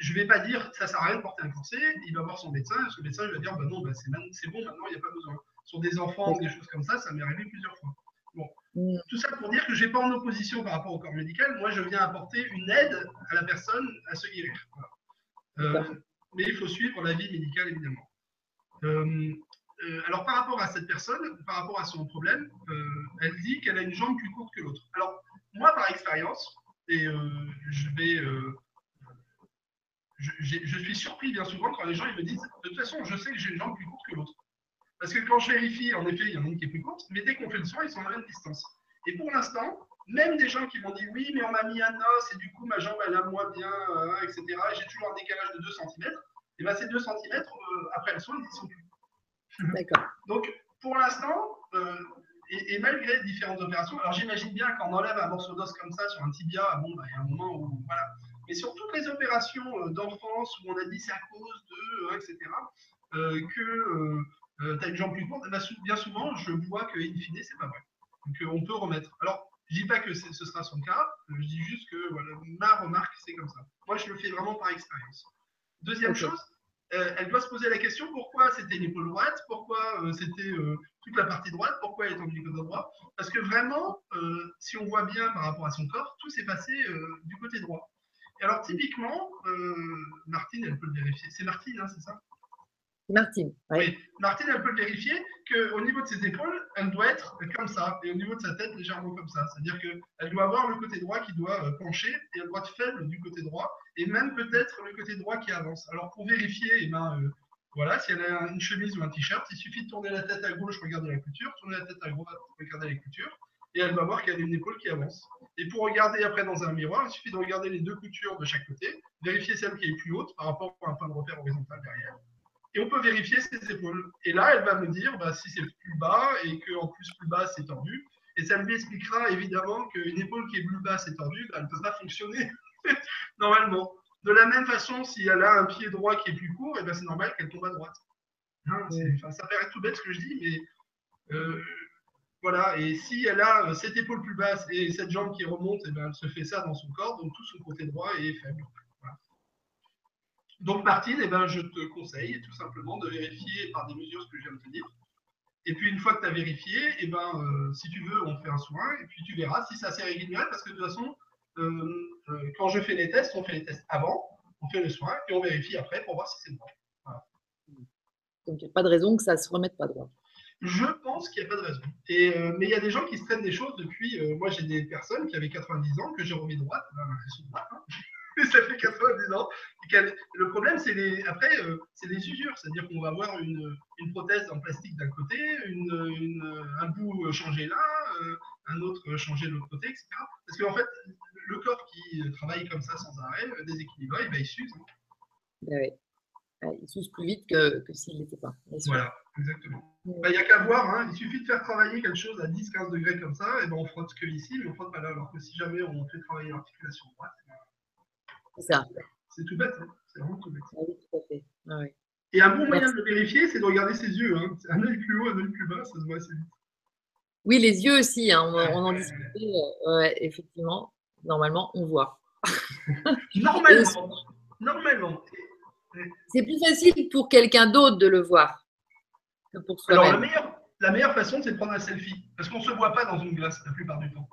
je ne vais pas dire que ça ne sert à rien de porter un corset, il va voir son médecin, et son médecin va dire bah non, bah, c'est bon, maintenant il n'y a pas besoin. Sur des enfants ou des choses comme ça, ça m'est arrivé plusieurs fois. Bon. Mm. Tout ça pour dire que je n'ai pas en opposition par rapport au corps médical, moi je viens apporter une aide à la personne à se guérir. Mais il faut suivre la vie médicale évidemment. Euh, alors par rapport à cette personne, par rapport à son problème, euh, elle dit qu'elle a une jambe plus courte que l'autre. Alors moi par expérience, et euh, je vais, je, suis surpris bien souvent quand les gens ils me disent de toute façon je sais que j'ai une jambe plus courte que l'autre. Parce que quand je vérifie, en effet, il y en a une qui est plus courte, mais dès qu'on fait le soin, ils sont à la même distance. Et pour l'instant, même des gens qui m'ont dit oui, mais on m'a mis un os et du coup ma jambe elle a moins bien, etc. Et j'ai toujours un décalage de 2 cm. Et bien ces 2 cm, après le soin, ils sont plus D'accord. Donc, pour l'instant, euh, et, malgré différentes opérations, alors j'imagine bien qu'on enlève un morceau d'os comme ça sur un tibia, bon, bah, il y a un moment où, voilà. Mais sur toutes les opérations euh, d'enfance où on a dit c'est à cause de, euh, etc., que tu as une jambe plus courte, bah, bien souvent, je vois que, in fine, c'est pas vrai. Donc, on peut remettre. Alors, je dis pas que ce sera son cas, je dis juste que voilà, ma remarque, c'est comme ça. Moi, je le fais vraiment par expérience. Deuxième chose, euh, elle doit se poser la question pourquoi c'était l'épaule droite, pourquoi euh, c'était euh, toute la partie droite, pourquoi elle est en côté droit? Parce que vraiment, si on voit bien par rapport à son corps, tout s'est passé du côté droit. Et alors, typiquement, Martine, elle peut le vérifier. C'est Martine, hein, c'est ça? Martine. Oui. Martine, elle peut vérifier qu'au niveau de ses épaules, elle doit être comme ça, et au niveau de sa tête, légèrement comme ça. C'est-à-dire qu'elle doit avoir le côté droit qui doit euh, pencher et elle doit être faible du côté droit, et même peut-être le côté droit qui avance. Alors pour vérifier, eh ben, euh, voilà, si elle a une chemise ou un t-shirt, il suffit de tourner la tête à gauche, regarder la couture, tourner la tête à droite, regarder la couture, et elle va voir qu'elle a une épaule qui avance. Et pour regarder après dans un miroir, il suffit de regarder les deux coutures de chaque côté, vérifier celle qui est plus haute par rapport à un point de repère horizontal derrière et on peut vérifier ses épaules. Et là, elle va me dire bah, si c'est plus bas et qu'en plus plus bas c'est tordu. Et ça lui expliquera évidemment qu'une épaule qui est plus basse et tordue, bah, elle ne peut pas fonctionner normalement. De la même façon, si elle a un pied droit qui est plus court, et eh ben c'est normal qu'elle tombe à droite. Hein, ça paraît tout bête ce que je dis, mais euh, voilà. Et si elle a euh, cette épaule plus basse et cette jambe qui remonte, et eh ben elle se fait ça dans son corps, donc tout son côté droit est faible. Donc, Martine, eh ben, je te conseille tout simplement de vérifier par des mesures ce que je viens de te dire. Et puis, une fois que tu as vérifié, eh ben, euh, si tu veux, on fait un soin et puis tu verras si c'est assez régulier parce que de toute façon, euh, euh, quand je fais les tests, on fait les tests avant, on fait le soin et on vérifie après pour voir si c'est droit. Donc, il n'y a pas de raison que ça ne se remette pas droit. Je pense qu'il n'y a pas de raison. Et, mais il y a des gens qui se traînent des choses depuis. moi, j'ai des personnes qui avaient 90 ans que j'ai remis droite. Ben, hein. ça fait 90 ans. Le problème, c'est les, après, euh, c'est les usures. C'est-à-dire qu'on va avoir une, une, prothèse en plastique d'un côté, une, un bout changé là, euh, un autre changé de l'autre côté, etc. Parce qu'en fait, le corps qui travaille comme ça sans arrêt, euh, déséquilibré, il s'use. Hein. Ben oui. Il s'use plus vite que, que s'il n'était pas. Voilà, exactement. Ben, il n'y a qu'à voir, hein. il suffit de faire travailler quelque chose à 10-15 degrés comme ça, et ben on frotte que ici, mais on frotte pas là. Alors que si jamais on fait travailler l'articulation droite, c'est ça. C'est tout bête, hein. c'est vraiment tout bête. Oui, tout à fait. Ah Et un bon moyen de le vérifier, c'est de regarder ses yeux. Hein. Un œil plus haut, un œil plus bas, ça se voit assez vite. Oui, les yeux aussi, hein, on, en discutait. Euh, effectivement, normalement, on voit. normalement. normalement. C'est plus facile pour quelqu'un d'autre de le voir que pour soi-même. Alors, la meilleure, la meilleure façon, c'est de prendre un selfie. Parce qu'on ne se voit pas dans une glace la plupart du temps.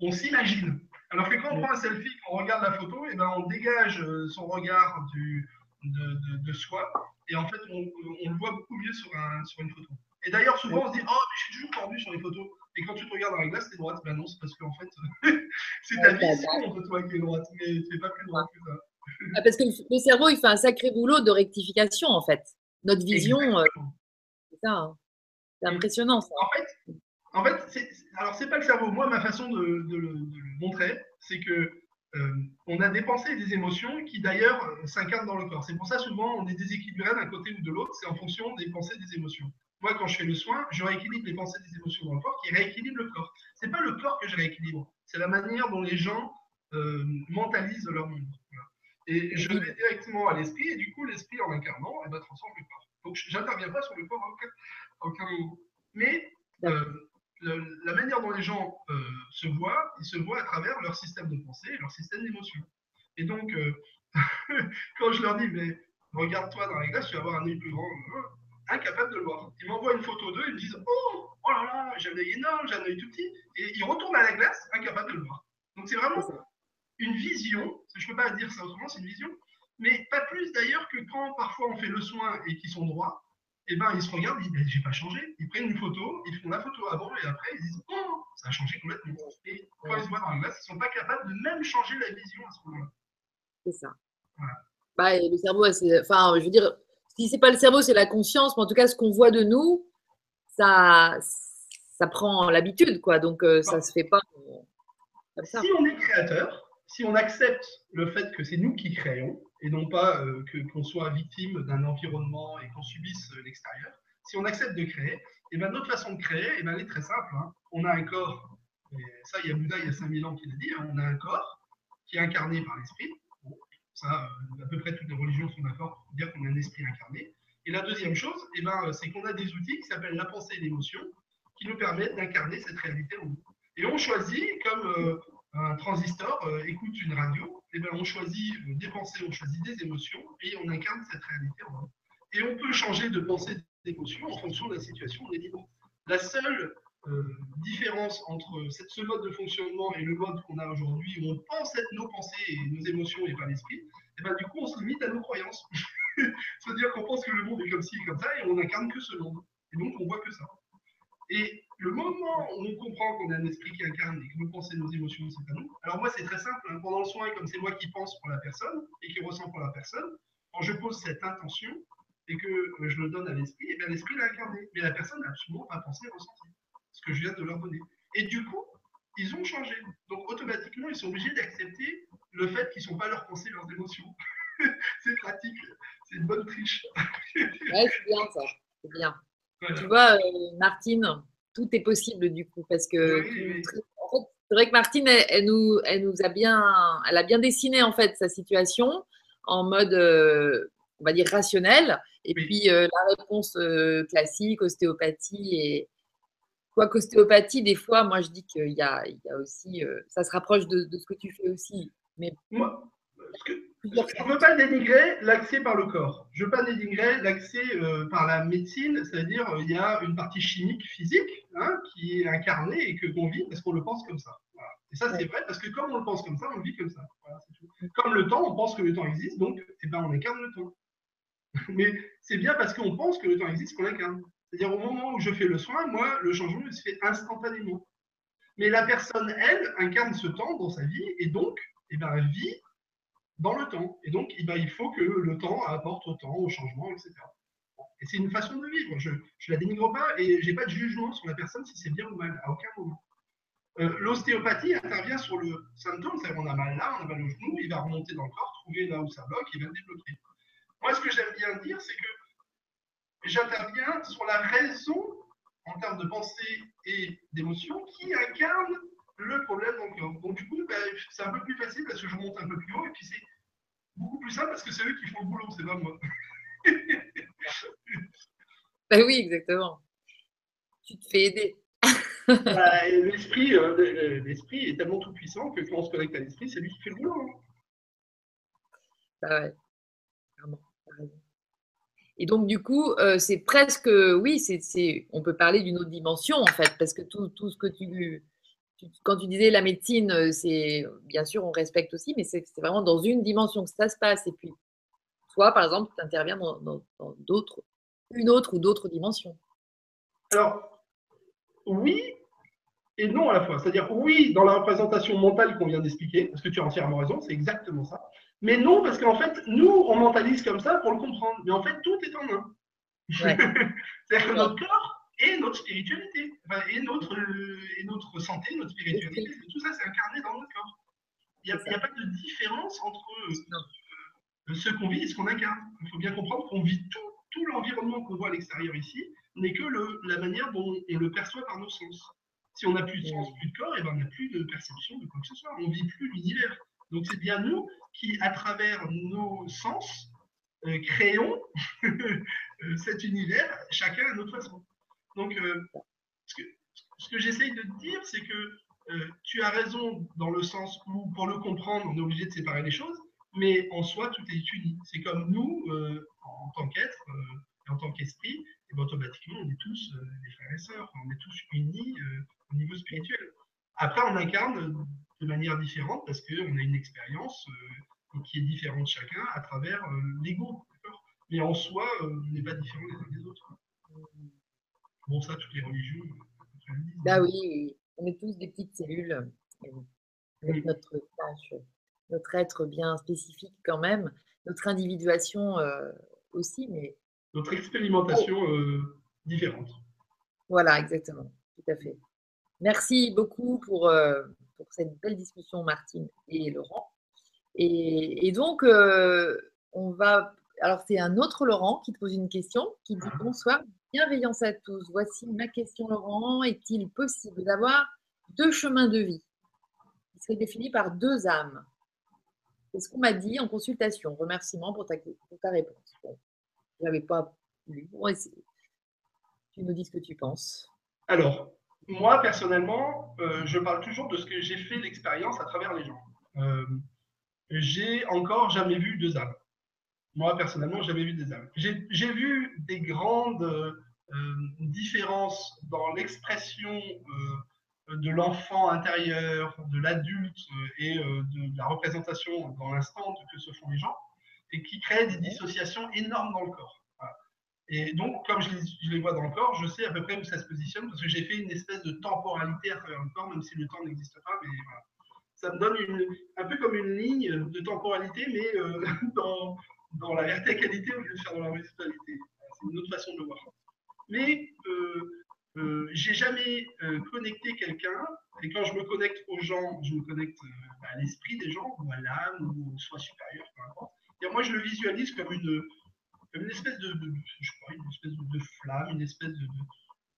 On, s'imagine. Alors que quand on prend un selfie, qu'on regarde la photo, et eh ben on dégage euh, son regard du, de, soi. Et en fait, on, le voit beaucoup mieux sur, un, sur une photo. Et d'ailleurs, souvent, on se dit Oh, mais je suis toujours tordu sur les photos. Et quand tu te regardes dans la glace, t'es droite. Ben non, c'est parce qu'en fait, c'est ta vision de toi qui est droite, mais c'est pas plus droite que ça. Ah, parce que le cerveau, il fait un sacré boulot de rectification, en fait. Notre vision, euh, c'est ça. Hein. C'est impressionnant, ça. En fait, en fait alors c'est pas le cerveau. Moi, ma façon de, le, montrer, c'est que euh, on a des pensées et des émotions qui d'ailleurs euh, s'incarnent dans le corps. C'est pour ça souvent on est déséquilibré d'un côté ou de l'autre. C'est en fonction des pensées et des émotions. Moi, quand je fais le soin, je rééquilibre les pensées et des émotions dans le corps qui rééquilibrent le corps. C'est pas le corps que je rééquilibre, c'est la manière dont les gens mentalisent leur monde. Et je vais directement à l'esprit, et du coup, l'esprit, en incarnant, eh ben, transforme le corps. Donc, je n'interviens pas sur le corps à aucun, moment. Mais euh, la manière dont les gens euh, se voient, ils se voient à travers leur système de pensée et leur système d'émotion. Et donc, euh, quand je leur dis, mais regarde-toi dans la glace, tu vas avoir un œil plus grand, incapable de le voir. Ils m'envoient une photo d'eux, ils me disent, oh, oh là là, j'ai un œil énorme, j'ai un œil tout petit, et ils retournent à la glace, incapables de le voir. Donc, c'est vraiment une vision, je ne peux pas dire ça autrement, c'est une vision, mais pas plus d'ailleurs que quand parfois on fait le soin et qu'ils sont droits, eh ben, ils se regardent, ils disent ben, J'ai pas changé. Ils prennent une photo, ils font la photo avant et après, ils disent Oh, ça a changé complètement. Et quand ils se voient dans la glace, ils ne sont pas capables de même changer la vision à ce moment-là. C'est ça. Bah, le cerveau, enfin, je veux dire, si c'est pas le cerveau, c'est la conscience, mais en tout cas, ce qu'on voit de nous, ça, ça prend l'habitude, quoi. Donc, euh, ça se fait pas. Si on est créateur, si on accepte le fait que c'est nous qui créons, et non pas euh, qu'on soit victime d'un environnement et qu'on subisse l'extérieur, si on accepte de créer, et ben notre façon de créer, et ben elle est très simple. Hein. On a un corps, et ça, il y a Bouddha il y a 5000 ans qui l'a dit, hein. on a un corps qui est incarné par l'esprit. ça, euh, à peu près toutes les religions sont d'accord pour dire qu'on a un esprit incarné. Et la deuxième chose, et ben, c'est qu'on a des outils qui s'appellent la pensée et l'émotion, qui nous permettent d'incarner cette réalité en nous. Et on choisit, comme euh, un transistor euh, écoute une radio, et eh ben on choisit des pensées, on choisit des émotions et on incarne cette réalité en nous. Et on peut changer de pensée, d'émotion en fonction de la situation, on est libre. La seule euh, différence entre ce mode de fonctionnement et le mode qu'on a aujourd'hui, où on pense être nos pensées et nos émotions et pas l'esprit, et eh ben du coup on se limite à nos croyances. C'est-à-dire qu'on pense que le monde est comme ci et comme ça et on n'incarne que ce monde. Et donc on voit que ça. Et le moment où on comprend qu'on a un esprit qui incarne et que nos pensées, nos émotions, c'est à nous, alors moi, c'est très simple. Hein. pendant le soin, comme c'est moi qui pense pour la personne et qui ressent pour la personne, quand je pose cette intention et que euh, je le donne à l'esprit, et eh l'esprit l'a incarné. Mais la personne n'a absolument pas pensé, ressenti ce que je viens de leur donner. Et du coup, ils ont changé. Donc automatiquement, ils sont obligés d'accepter le fait qu'ils ne sont pas leurs pensées, leurs émotions. c'est pratique, c'est une bonne triche. ouais, c'est bien ça, c'est bien. Tu vois, euh, Martine, tout est possible du coup, parce que c'est vrai que Martine, elle, nous, elle nous a bien, elle a bien dessiné en fait sa situation en mode, euh, on va dire rationnel, et puis euh, la réponse classique, ostéopathie et quoi qu'ostéopathie, des fois, moi je dis qu'il y, y a, aussi, ça se rapproche de, de, ce que tu fais aussi, mais moi, je ne veux pas dénigrer l'accès par le corps. Je ne veux pas dénigrer l'accès euh, par la médecine, c'est-à-dire euh, il y a une partie chimique, physique, hein, qui est incarnée et que qu'on vit parce qu'on le pense comme ça. Et ça, c'est vrai parce que comme on le pense comme ça, on le vit comme ça. comme le temps, on pense que le temps existe, donc eh ben, on incarne le temps. Mais c'est bien parce qu'on pense que le temps existe qu'on l'incarne. C'est-à-dire au moment où je fais le soin, moi, le changement se fait instantanément. Mais la personne, elle, incarne ce temps dans sa vie et donc, eh ben, elle vit dans le temps. Et donc, eh ben, il faut que le temps apporte au temps, au changement, etc. Et c'est une façon de vivre. Je ne la dénigre pas et je n'ai pas de jugement sur la personne si c'est bien ou mal, à aucun moment. Euh, l'ostéopathie intervient sur le symptôme, c'est-à-dire on a mal là, on a mal au genou, il va remonter dans le corps, trouver là où ça bloque, il va le débloquer. Moi, ce que j'aime bien dire, c'est que j'interviens sur la raison en termes de pensée et d'émotion qui incarne le problème. Donc, donc du coup, ben, c'est un peu plus facile parce que je monte un peu plus haut et puis c'est beaucoup plus simple parce que c'est eux qui font le boulot, c'est pas moi. ben oui, exactement. Tu te fais aider. Bah, l'esprit, euh, l'esprit est tellement tout puissant que quand on se connecte à l'esprit, c'est lui qui fait le boulot. Hein. Bah ouais, Et donc, du coup, euh, c'est presque, oui, c'est, on peut parler d'une autre dimension, en fait, parce que tout, tout ce que tu, quand tu disais la médecine, euh, c'est, bien sûr, on respecte aussi, mais c'est, vraiment dans une dimension que ça se passe. Et puis, toi, par exemple, tu interviens dans, dans d'autres, une autre ou d'autres dimensions. Alors, oui et non à la fois. C'est-à-dire oui dans la représentation mentale qu'on vient d'expliquer, parce que tu as entièrement raison, c'est exactement ça. Mais non, parce qu'en fait, nous, on mentalise comme ça pour le comprendre. Mais en fait, tout est en un. C'est-à-dire que notre corps et notre spiritualité, et, notre, et notre santé, notre spiritualité, tout ça, c'est incarné dans notre corps. Il n'y a, pas de différence entre euh, ce qu'on vit et ce qu'on incarne. Il faut bien comprendre qu'on vit tout, tout l'environnement qu'on voit à l'extérieur ici, n'est que le, la manière dont on le perçoit par nos sens. Si on n'a plus de sens, plus de corps, et eh ben on n'a plus de perception de quoi que ce soit. On ne vit plus l'univers. Donc c'est bien nous qui, à travers nos sens, euh, créons euh, cet univers, chacun à notre façon. Donc euh, ce que, j'essaye de te dire, c'est que tu as raison dans le sens où, pour le comprendre, on est obligé de séparer les choses, mais en soi, tout est uni. C'est comme nous, en tant qu'être, en tant qu'esprit, ben, automatiquement, on est tous euh, des frères et sœurs, on est tous unis euh, au niveau spirituel. Après, on incarne de manière différente parce qu'on a une expérience euh, qui est différente chacun à travers l'ego. Mais en soi, on n'est pas différents les uns des autres. Bon, ça, toutes les religions. Bah oui, on est tous des petites cellules avec notre tâche, notre être bien spécifique quand même, notre individuation aussi, mais notre expérimentation euh, différente. Voilà, exactement, tout à fait. Merci beaucoup pour, euh, pour cette belle discussion, Martine et Laurent. Et, donc, euh, on va. Alors, c'est un autre Laurent qui te pose une question, qui dit ah. Bonsoir, bienveillance à tous. Voici ma question, Laurent. Est-il possible d'avoir deux chemins de vie? Qui seraient définis par deux âmes C'est ce qu'on m'a dit en consultation. Remerciement pour ta, réponse n'avais pas lu. Tu nous dis ce que tu penses. Alors, moi, personnellement, euh, je parle toujours de ce que j'ai fait l'expérience à travers les gens. Euh, j'ai encore jamais vu deux âmes. Moi, personnellement, jamais vu des âmes. J'ai vu des grandes euh, différences dans l'expression de l'enfant intérieur, de l'adulte et de la représentation dans l'instant que se font les gens et qui créent des dissociations énormes dans le corps. Et donc, comme je les, vois dans le corps, je sais à peu près où ça se positionne parce que j'ai fait une espèce de temporalité à travers le corps, même si le temps n'existe pas. Mais voilà. Ça me donne une, un peu comme une ligne de temporalité, mais euh, dans, dans, la verticalité au lieu de faire dans la horizontalité. C'est une autre façon de le voir. Mais euh, euh, j'ai jamais euh, connecté quelqu'un, et quand je me connecte aux gens, je me connecte bah, à l'esprit des gens, ou à l'âme, ou au soi supérieur, peu importe moi, je le visualise comme une, une espèce de, je crois, une espèce de, flamme, une espèce de,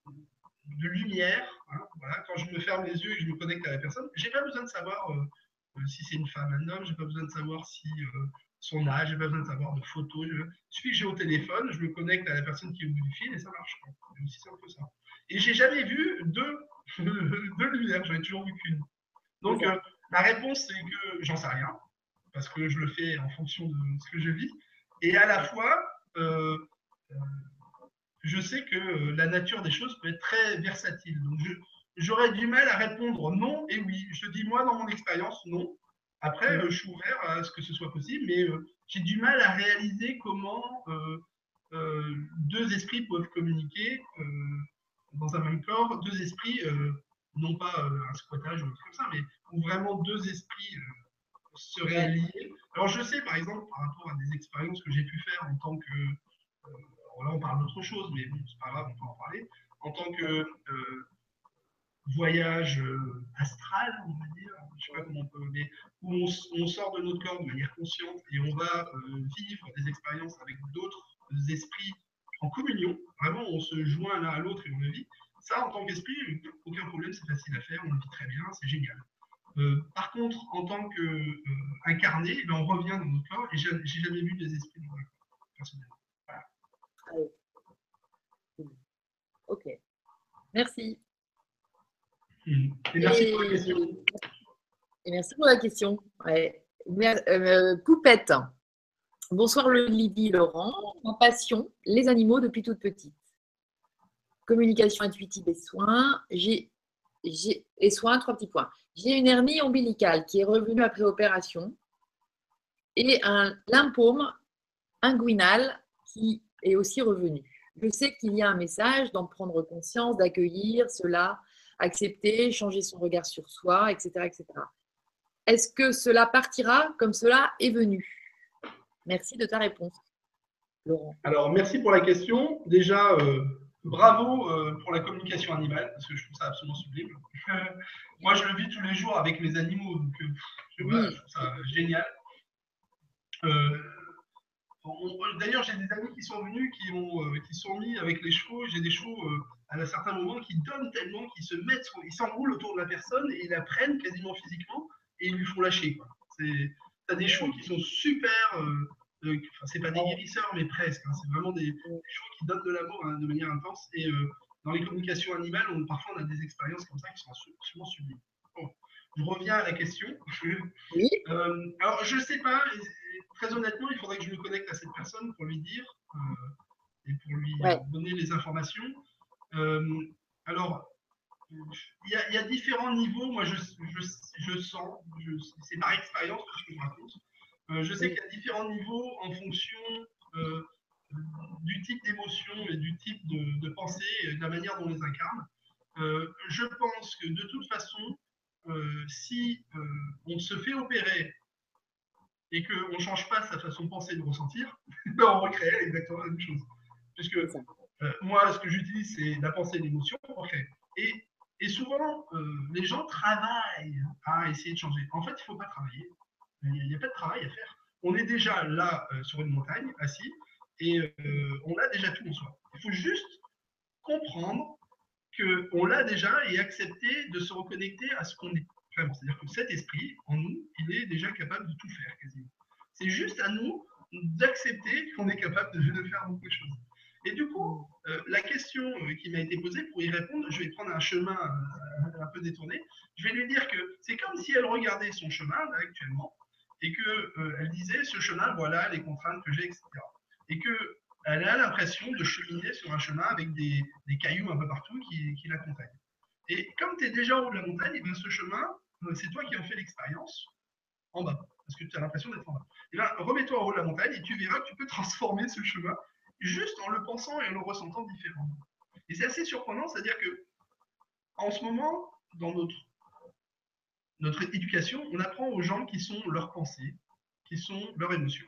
de lumière. Hein, voilà. Quand je me ferme les yeux et que je me connecte à la personne, j'ai pas besoin de savoir euh, euh, si c'est une femme, un homme, j'ai pas besoin de savoir si euh, son âge, j'ai pas besoin de savoir de photos. Je... Il suffit que j'ai au téléphone, je me connecte à la personne qui est au bout du fil et ça marche. C'est aussi simple que ça. Et j'ai jamais vu deux, deux lumières, j'en ai toujours vu qu'une. Donc, la réponse, c'est que j'en sais rien parce que je le fais en fonction de ce que je vis. Et à la fois, euh, euh, je sais que la nature des choses peut être très versatile. Donc, j'aurais du mal à répondre non et oui. Je dis, moi, dans mon expérience, non. Après, euh, je suis ouvert à ce que ce soit possible, mais j'ai du mal à réaliser comment deux esprits peuvent communiquer dans un même corps. Deux esprits, non pas un squattage ou comme ça, mais vraiment deux esprits serait lié. Alors je sais par exemple par rapport à des expériences que j'ai pu faire en tant que, euh, là on parle d'autre chose, mais bon c'est pas grave, on peut en parler, en tant que euh, voyage euh, astral, on va dire, on mais où on, sort de notre corps de manière consciente et on va euh, vivre des expériences avec d'autres esprits en communion. Vraiment, on se joint l'un à l'autre et on le vit. Ça, en tant qu'esprit, aucun problème, c'est facile à faire, on le vit très bien, c'est génial. Euh, par contre, en tant qu'incarné, euh, eh ben, on revient dans notre corps et je n'ai jamais vu des esprits dans le corps, personnellement. Voilà. Ok. Merci. Merci pour la question. Merci pour la question. Euh, Poupette. Bonsoir Lydie Laurent. Ma passion, les animaux depuis toute petite. Communication intuitive et soins. J'ai, et soins, trois petits points. J'ai une hernie ombilicale qui est revenue après opération et un lymphome inguinal qui est aussi revenu. Je sais qu'il y a un message d'en prendre conscience, d'accueillir cela, accepter, changer son regard sur soi, etc. etc. Est-ce que cela partira comme cela est venu? Merci de ta réponse, Laurent. Alors, merci pour la question. Déjà, euh, bravo euh, pour la communication animale, parce que je trouve ça absolument sublime. moi, je le vis tous les jours avec mes animaux, donc euh, je, trouve ça génial. D'ailleurs, j'ai des amis qui sont venus, qui, ont, qui sont mis avec les chevaux. J'ai des chevaux à un certain moment qui donnent tellement qu'ils se mettent, ils s'enroulent autour de la personne et ils la prennent quasiment physiquement et ils lui font lâcher. Tu as des chevaux qui sont super. Euh, euh, c'est pas des guérisseurs, mais presque. Hein. c'est vraiment des, chevaux qui donnent de l'amour hein, de manière intense. Et euh, dans les communications animales, on, parfois on a des expériences comme ça qui sont absolument sublimes. Bon, je reviens à la question. Oui. alors, je sais pas, très honnêtement, il faudrait que je me connecte à cette personne pour lui dire et pour lui donner les informations. alors, il y, a, différents niveaux. Moi, je, je, sens, c'est par expérience que je me raconte. Euh, je sais qu'il y a différents niveaux en fonction euh, du type d'émotion et du type de, pensée et de la manière dont on les incarne. Euh, je pense que de toute façon, si on se fait opérer et qu'on ne change pas sa façon de penser et de ressentir, ben, on recrée exactement la même chose. Puisque moi, ce que j'utilise, c'est la pensée et l'émotion. Et et souvent, euh, les gens travaillent à essayer de changer. En fait, il ne faut pas travailler. Il n'y a, pas de travail à faire. On est déjà là euh, sur une montagne, assis, et euh, on a déjà tout en soi. Il faut juste comprendre qu'on l'a déjà et accepter de se reconnecter à ce qu'on est. C'est-à-dire que cet esprit, en nous, il est déjà capable de tout faire quasiment. C'est juste à nous d'accepter qu'on est capable de, de faire beaucoup de choses. Et du coup, euh, la question euh, qui m'a été posée, pour y répondre, je vais prendre un chemin euh, un peu détourné. Je vais lui dire que c'est comme si elle regardait son chemin actuellement et qu'elle disait ce chemin, voilà les contraintes que j'ai, etc. Et qu'elle a l'impression de cheminer sur un chemin avec des, cailloux un peu partout qui, qui l'accompagnent. Et comme tu es déjà au haut de la montagne, et eh ce chemin, c'est toi qui en fais l'expérience en bas, parce que tu as l'impression d'être en bas. Et eh bien, remets-toi au haut de la montagne et tu verras que tu peux transformer ce chemin juste en le pensant et en le ressentant différemment. Et c'est assez surprenant, c'est-à-dire que en ce moment, dans notre, notre éducation, on apprend aux gens qui sont leurs pensées, qui sont leurs émotions.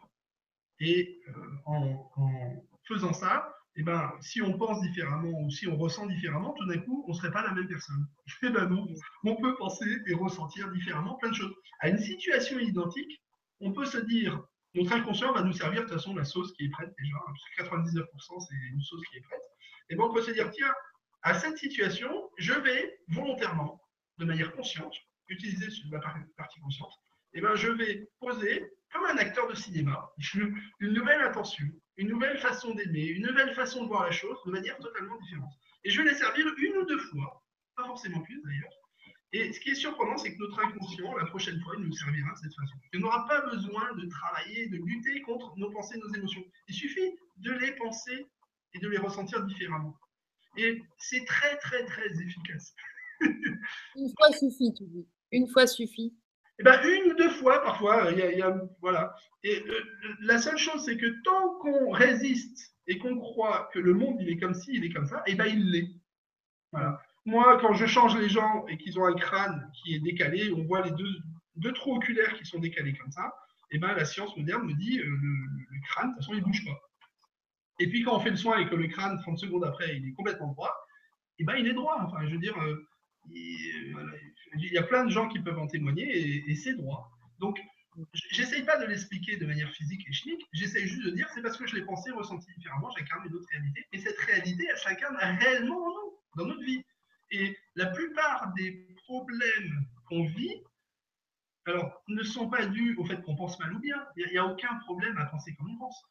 Et euh, en, faisant ça, eh ben, si on pense différemment ou si on ressent différemment, tout d'un coup, on ne serait pas la même personne. Eh ben non, on peut penser et ressentir différemment plein de choses. À une situation identique, on peut se dire notre inconscient va nous servir de toute façon la sauce qui est prête déjà, parce que 99% c'est une sauce qui est prête. Et bon, on peut se dire, tiens, à cette situation, je vais volontairement, de manière consciente, utiliser la partie consciente, et ben, je vais poser, comme un acteur de cinéma, une nouvelle intention, une nouvelle façon d'aimer, une nouvelle façon de voir la chose de manière totalement différente. Et je vais les servir une ou deux fois, pas forcément plus d'ailleurs, et ce qui est surprenant, c'est que notre inconscient, la prochaine fois, il nous servira de cette façon. Il n'aura pas besoin de travailler, de lutter contre nos pensées, nos émotions. Il suffit de les penser et de les ressentir différemment. Et c'est très, très, très efficace. Une fois suffit, tu dis. Une fois suffit. Eh ben, une ou deux fois, parfois. Il y a, voilà. Et euh, la seule chose, c'est que tant qu'on résiste et qu'on croit que le monde, il est comme ci, il est comme ça, eh ben, il l'est. Voilà. Moi, quand je change les gens et qu'ils ont un crâne qui est décalé, on voit les deux, deux trous oculaires qui sont décalés comme ça, et eh ben, la science moderne me dit euh, le, crâne, de toute façon, il ne bouge pas. Et puis quand on fait le soin et que le crâne, 30 secondes après, il est complètement droit, et eh ben, il est droit. Enfin, je veux dire, euh, il, y a plein de gens qui peuvent en témoigner et, c'est droit. Donc, j'essaye pas de l'expliquer de manière physique et chimique, j'essaye juste de dire c'est parce que je l'ai pensé, ressenti différemment, j'incarne une autre réalité. Et cette réalité, elle s'incarne réellement en nous, dans notre vie. Et la plupart des problèmes qu'on vit, alors, ne sont pas dus au fait qu'on pense mal ou bien. Il n'y a, aucun problème à penser comme on pense.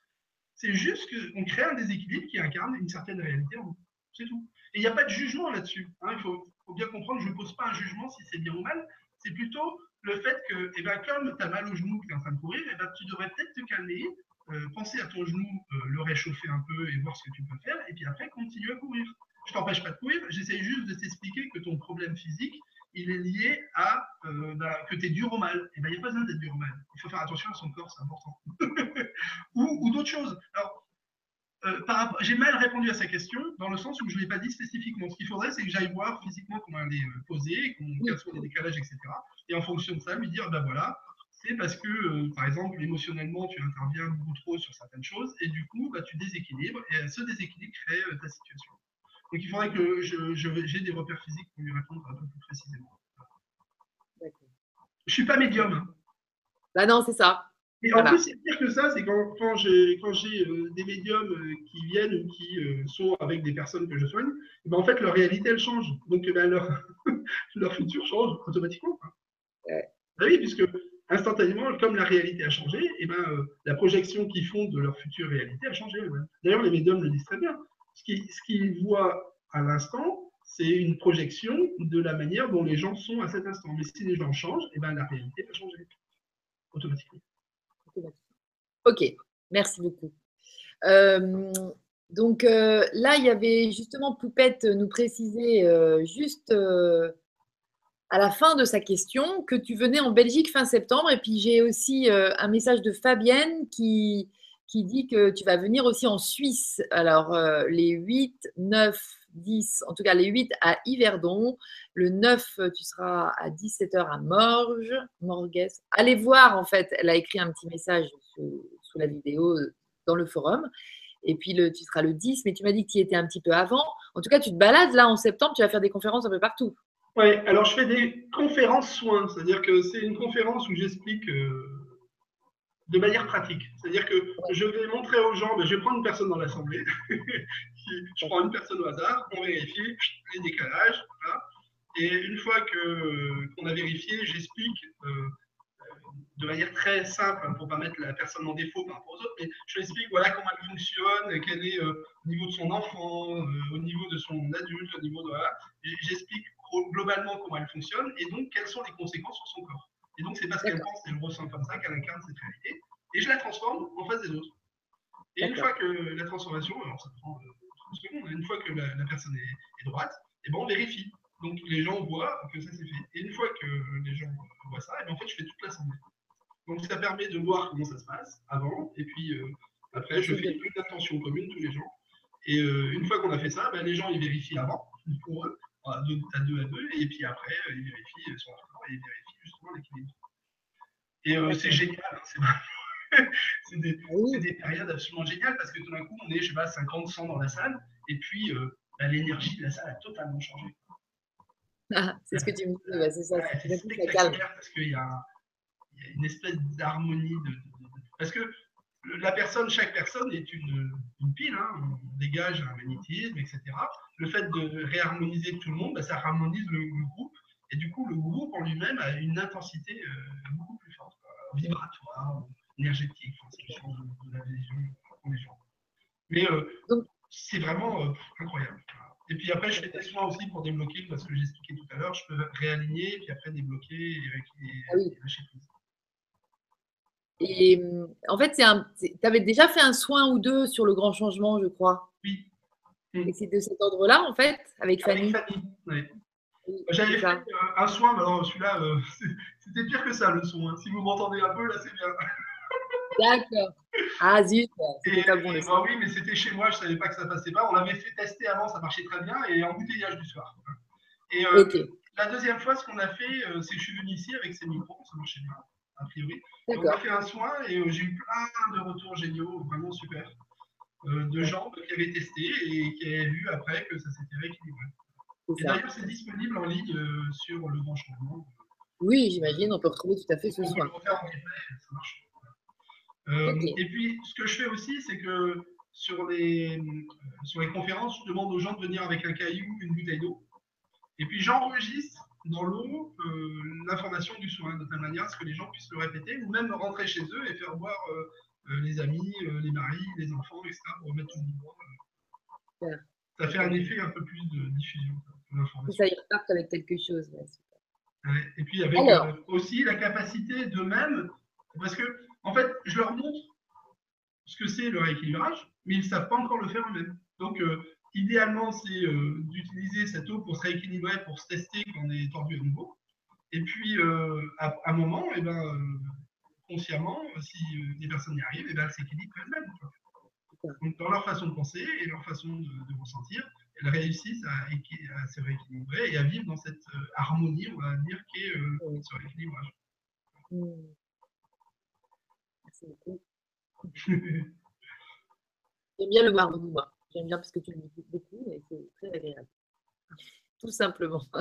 C'est juste qu'on crée un déséquilibre qui incarne une certaine réalité en nous. C'est tout. Et il n'y a pas de jugement là-dessus. Hein. il faut, bien comprendre, je ne pose pas un jugement si c'est bien ou mal. C'est plutôt le fait que, eh ben, comme tu as mal au genou, que tu es en train de courir, eh ben, tu devrais peut-être te calmer, euh, penser à ton genou, euh, le réchauffer un peu et voir ce que tu peux faire, et puis après, continue à courir. Je t'empêche pas de courir, j'essaie juste de t'expliquer que ton problème physique, il est lié à euh, bah, que tu es dur au mal. Et ben, il n'y a pas besoin d'être dur au mal. Il faut faire attention à son corps, c'est important. ou, d'autres choses. Alors, euh, j'ai mal répondu à sa question dans le sens où je ne l'ai pas dit spécifiquement. Ce qu'il faudrait, c'est que j'aille voir physiquement comment elle est euh, posée, quels sont les décalages, etc. Et en fonction de ça, lui dire, ben voilà, c'est parce que, par exemple, émotionnellement, tu interviens beaucoup trop sur certaines choses, et du coup, bah, tu déséquilibres, et ce déséquilibre crée ta situation. Donc il faudrait que j'ai des repères physiques pour lui répondre un peu plus précisément. Je ne suis pas médium. Hein. Bah non, c'est ça. Et en plus, c'est pire que ça, c'est quand, quand j'ai euh, des médiums euh, qui viennent ou qui euh, sont avec des personnes que je soigne, eh ben, en fait, leur réalité, elle change. Donc, eh ben, leur, leur futur change automatiquement. Bah oui, puisque instantanément, comme la réalité a changé, et eh ben, la projection qu'ils font de leur future réalité a changé. D'ailleurs, les médiums le disent très bien. Ce qu'ils voient à l'instant, c'est une projection de la manière dont les gens sont à cet instant. Mais si les gens changent, et ben, la réalité va changer automatiquement. Ok, merci beaucoup. Euh, donc euh, là, il y avait justement Poupette nous préciser euh, juste à la fin de sa question que tu venais en Belgique fin septembre. Et puis j'ai aussi un message de Fabienne qui, qui dit que tu vas venir aussi en Suisse. Alors les 8, 9, 10, en tout cas les 8 à Yverdon. Le 9, tu seras à 17h à Morges, Morges. Allez voir, en fait, elle a écrit un petit message sous, la vidéo dans le forum. Et puis le, tu seras le 10, mais tu m'as dit que tu y étais un petit peu avant. En tout cas, tu te balades là en septembre, tu vas faire des conférences un peu partout. Oui, alors je fais des conférences soins, c'est-à-dire que c'est une conférence où j'explique euh, de manière pratique. C'est-à-dire que je vais montrer aux gens, ben, je vais prendre une personne dans l'assemblée, je prends une personne au hasard, on vérifie les décalages, et une fois qu'on a vérifié, j'explique euh, de manière très simple, pour ne pas mettre la personne en défaut par rapport aux autres, mais je explique voilà comment elle fonctionne, quel est euh, au niveau de son enfant, euh, au niveau de son adulte, au niveau de... Voilà. J'explique globalement comment elle fonctionne et donc quelles sont les conséquences sur son corps. Et donc, c'est parce qu'elle pense et elle ressent comme ça qu'elle incarne cette réalité. Et je la transforme en face des autres. Et une fois que la transformation, alors ça prend 30 euh, secondes, une fois que la, personne est, droite, et eh ben on vérifie. Donc les gens voient que ça s'est fait. Et une fois que les gens voient ça, et eh ben en fait je fais toute l'assemblée. Donc ça permet de voir comment ça se passe avant, et puis euh, après je fais une attention commune tous les gens. Et euh, une fois qu'on a fait ça, ben, les gens ils vérifient avant pour eux, à deux à deux, à deux et puis après ils vérifient son rapport et ils vérifient l'équilibre. Et euh, c'est génial, hein, c'est des, des, périodes absolument géniales parce que tout d'un coup, on est, je sais pas, 50, 100 dans la salle, et puis euh, bah, l'énergie de la salle a totalement changé. Ah, c'est ce que tu me dis, c'est ça. c'est spectaculaire parce qu'il y, y, a une espèce d'harmonie. De, parce que la personne, chaque personne est une, une pile, hein, on dégage un magnétisme, etc. Le fait de réharmoniser tout le monde, bah, ça harmonise le groupe et du coup, le groupe en lui-même a une intensité euh, beaucoup plus forte, vibratoire, énergétique. c'est de, la vision pour les gens. Mais euh, c'est vraiment euh, incroyable. Et puis après, je fais des soins aussi pour débloquer, parce que j'expliquais tout à l'heure, je peux réaligner, puis après débloquer et, ah lâcher prise. Et en fait, tu avais déjà fait un soin ou deux sur le grand changement, je crois? Oui. Et c'est de cet ordre-là, en fait, avec Fanny. Avec Fanny, oui. J'avais fait un soin, mais celui-là, euh, c'était pire que ça le son. Hein. Si vous m'entendez un peu, là, c'est bien. D'accord. Ah zut, pas bon. Bah, oui, mais c'était chez moi, je savais pas que ça passait pas. On l'avait fait tester avant, ça marchait très bien, et embouteillage du soir. Et euh, la deuxième fois, ce qu'on a fait, euh, c'est que je suis venu ici avec ces micros, ça marchait bien, a priori. on a fait un soin et j'ai eu plein de retours géniaux, vraiment super, de gens qui avaient testé et qui avaient vu après que ça s'était rééquilibré. Et d'ailleurs, c'est disponible en ligne euh, sur le grand changement. Oui, j'imagine, on peut retrouver tout à fait ce soir. On peut le refaire en replay, ça marche. Euh, Et puis, ce que je fais aussi, c'est que sur les, euh, sur les conférences, je demande aux gens de venir avec un caillou, une bouteille d'eau. Et puis, j'enregistre dans l'eau euh, l'information du soin, de telle manière à ce que les gens puissent le répéter, ou même rentrer chez eux et faire voir les amis, les maris, les enfants, etc., pour remettre tout le monde. ça fait un effet un peu plus de diffusion Ça y repart avec quelque chose. et puis avec euh, aussi la capacité d'eux-mêmes, parce que en fait, je leur montre ce que c'est le rééquilibrage, mais ils ne savent pas encore le faire eux-mêmes. Donc, euh, idéalement, c'est euh, d'utiliser cette eau pour se rééquilibrer, pour se tester quand on est tordu à nouveau. Et puis, à, un moment, et eh ben, consciemment, si des personnes y arrivent, eh ben, elles s'équilibrent elles-mêmes dans leur façon de penser et leur façon de, ressentir, elles réussissent à, se rééquilibrer et à vivre dans cette euh, harmonie, on va dire, qui est euh, ce rééquilibrage. Mmh. Merci beaucoup. J'aime bien le voir moi. J'aime bien parce que tu le dis beaucoup, mais c'est très agréable. Tout simplement.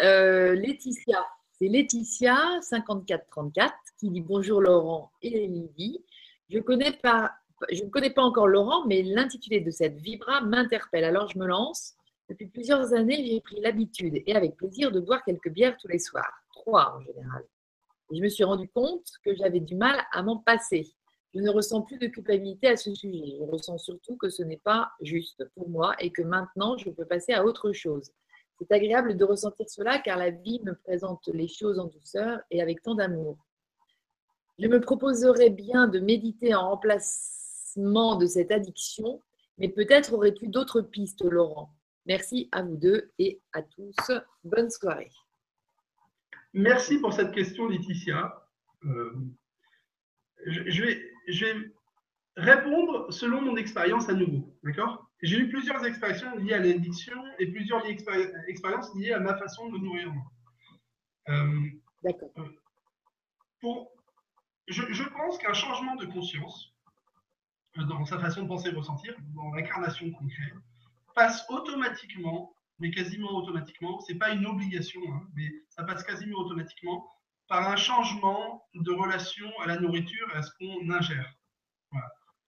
Euh, Laetitia, c'est Laetitia 5434 qui dit bonjour Laurent et Lydie. Je connais pas je ne connais pas encore Laurent, mais l'intitulé de cette vibra m'interpelle. Alors je me lance. Depuis plusieurs années, j'ai pris l'habitude et avec plaisir de boire quelques bières tous les soirs, trois en général. Je me suis rendu compte que j'avais du mal à m'en passer. Je ne ressens plus de culpabilité à ce sujet. Je ressens surtout que ce n'est pas juste pour moi et que maintenant je peux passer à autre chose. C'est agréable de ressentir cela car la vie me présente les choses en douceur et avec tant d'amour. Je me proposerais bien de méditer en de cette addiction, mais peut-être aurais-tu d'autres pistes, Laurent. Merci à vous deux et à tous. Bonne soirée. Merci pour cette question, Laetitia. Euh, je, vais, je vais répondre selon mon expérience à nouveau. D'accord? J'ai eu plusieurs expériences liées à l'addiction et plusieurs expériences liées à ma façon de me nourrir. Euh, D'accord. Pour, je, je pense qu'un changement de conscience, dans sa façon de penser et ressentir, dans l'incarnation concrète, passe automatiquement, mais quasiment automatiquement, c'est pas une obligation, hein, mais ça passe quasiment automatiquement par un changement de relation à la nourriture et à ce qu'on ingère.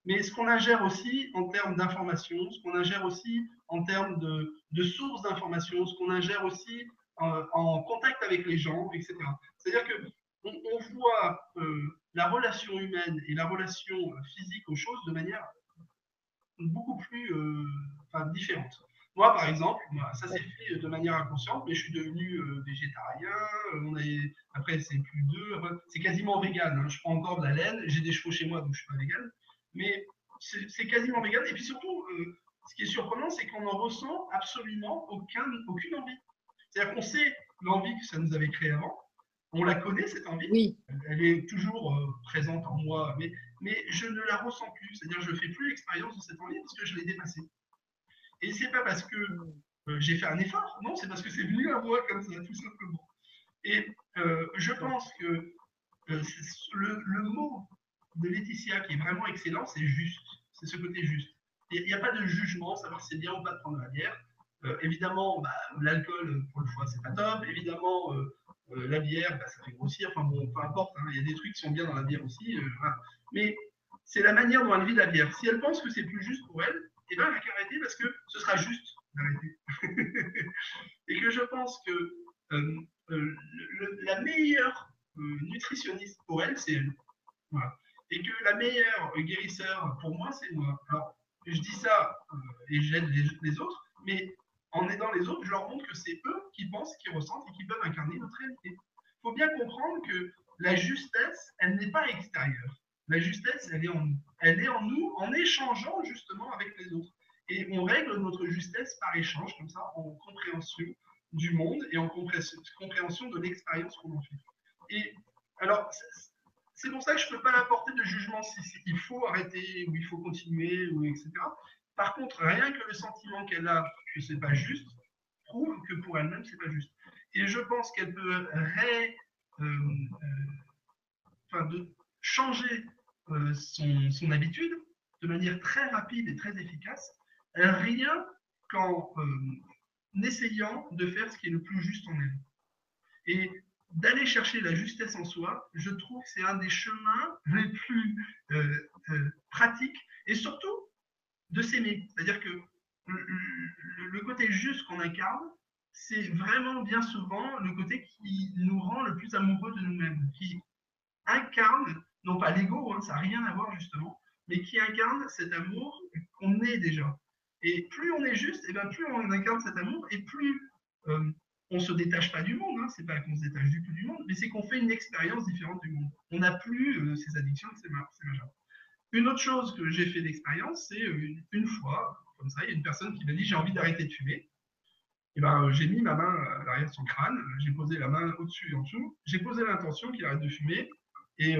Mais ce qu'on ingère aussi en termes d'information, ce qu'on ingère aussi en termes de, de sources d'information, ce qu'on ingère aussi en, en, contact avec les gens, etc. C'est-à-dire que on, voit euh, la relation humaine et la relation euh, physique aux choses de manière beaucoup plus euh, différente. Moi, par exemple, ça s'est fait de manière inconsciente, mais je suis devenu végétarien. On après, c'est plus deux. c'est quasiment vegan. Hein. Je prends encore de la laine. J'ai des chevaux chez moi, donc je suis pas vegan. Mais c'est quasiment vegan. Et puis surtout, ce qui est surprenant, c'est qu'on n'en ressent absolument aucun, aucune envie. C'est-à-dire qu'on sait l'envie que ça nous avait créé avant, on la connaît, cette envie. Oui. Elle est toujours euh, présente en moi, mais, mais je ne la ressens plus. C'est-à-dire, je ne fais plus l'expérience de cette envie parce que je l'ai dépassée. Et c'est pas parce que euh, j'ai fait un effort, non, c'est parce que c'est venu à moi comme ça, tout simplement. Et euh, je pense que le, le, mot de Laetitia qui est vraiment excellent, c'est juste. C'est ce côté juste. Il n'y a pas de jugement, savoir si c'est bien ou pas de prendre la bière. évidemment, bah, l'alcool, pour le foie, c'est pas top. Évidemment, euh, la bière, bah, ça fait grossir, enfin bon, peu importe, hein, il y a des trucs qui sont bien dans la bière aussi. Euh, Mais c'est la manière dont elle vit la bière. Si elle pense que c'est plus juste pour elle, eh ben, elle va qu'arrêter parce que ce sera juste d'arrêter. et que je pense que euh, la meilleure nutritionniste pour elle, c'est elle. Et que la meilleure guérisseur pour moi, c'est moi. Alors, je dis ça et j'aide les autres, mais en aidant les autres, je leur montre que c'est eux qui pensent, qui ressentent et qui peuvent incarner notre réalité. Il faut bien comprendre que la justesse, elle n'est pas extérieure. La justesse, elle est en nous. Elle est en nous en échangeant justement avec les autres. Et on règle notre justesse par échange, comme ça, en compréhension du monde et en compréhension de l'expérience qu'on en fait. Et alors, c'est pour ça que je ne peux pas apporter de jugement si, il faut arrêter ou il faut continuer, ou etc. Par contre, rien que le sentiment qu'elle a que c'est pas juste prouve que pour elle-même c'est pas juste. Et je pense qu'elle peut ré, euh, euh, de changer euh, son, habitude de manière très rapide et très efficace, rien qu'en essayant de faire ce qui est le plus juste en elle. Et d'aller chercher la justesse en soi, je trouve que c'est un des chemins les plus pratiques et surtout de s'aimer. C'est-à-dire que le, côté juste qu'on incarne, c'est vraiment bien souvent le côté qui nous rend le plus amoureux de nous-mêmes, qui incarne, non pas l'ego, hein, ça n'a rien à voir justement, mais qui incarne cet amour qu'on est déjà. Et plus on est juste, et bien plus on incarne cet amour, et plus euh, on ne se détache pas du monde. Hein. C'est pas qu'on se détache du tout du monde, mais c'est qu'on fait une expérience différente du monde. On n'a plus euh, ces addictions, c'est majeur. Une autre chose que j'ai fait d'expérience, c'est euh, une, fois, comme ça, il y a une personne qui m'a dit j'ai envie d'arrêter de fumer. Et ben, j'ai mis ma main à l'arrière de son crâne, j'ai posé la main au-dessus et en dessous, j'ai posé l'intention qu'il arrête de fumer, et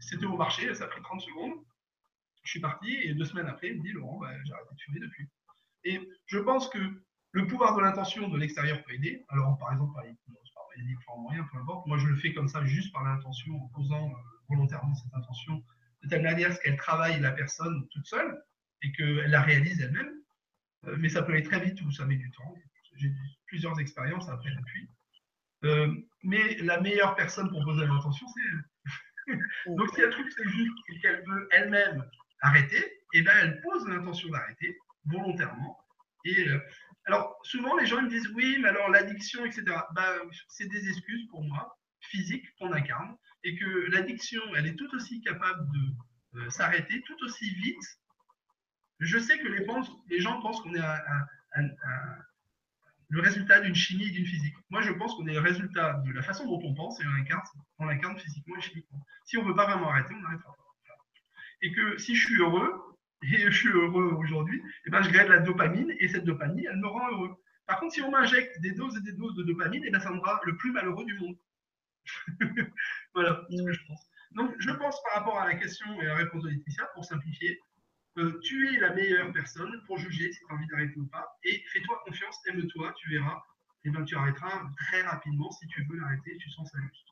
c'était au marché, ça a pris 30 secondes. Je suis parti et deux semaines après, il me dit Laurent, bah, j'ai arrêté de fumer depuis. Et je pense que le pouvoir de l'intention de l'extérieur peut aider. Alors, par exemple, par les moyen, peu importe. Moi, je le fais comme ça, juste par l'intention, en posant euh, volontairement cette intention, de telle manière qu'elle travaille la personne toute seule et qu'elle la réalise elle-même. Euh, mais ça peut aller très vite ou ça met du temps. J'ai plusieurs expériences après depuis. Euh, mais la meilleure personne pour poser l'intention, c'est elle. Donc, si trouve que c'est juste et qu'elle veut elle-même arrêter, et eh ben, elle pose l'intention d'arrêter volontairement. Et euh, alors, souvent, les gens me disent oui, mais alors l'addiction, etc. Bah, c'est des excuses pour moi, physiques, qu'on incarne, et que l'addiction, elle est tout aussi capable de s'arrêter, tout aussi vite. Je sais que les, gens pensent qu'on est le résultat d'une chimie et d'une physique. Moi, je pense qu'on est le résultat de la façon dont on pense et on l'incarne physiquement et chimiquement. Si on ne veut pas vraiment arrêter, on n'arrêtera pas et que si je suis heureux, et je suis heureux aujourd'hui, et eh ben, je gagne la dopamine, et cette dopamine, elle me rend heureux. Par contre, si on m'injecte des doses et des doses de dopamine, et eh ben, ça me rend le plus malheureux du monde. voilà ce que je pense. Donc, je pense par rapport à la question et à la réponse de Laetitia, pour simplifier, euh, tu es la meilleure personne pour juger si tu as envie d'arrêter ou pas, et fais-toi confiance, aime-toi, tu verras, et ben, tu arrêteras très rapidement si tu veux l'arrêter, tu sens ça juste.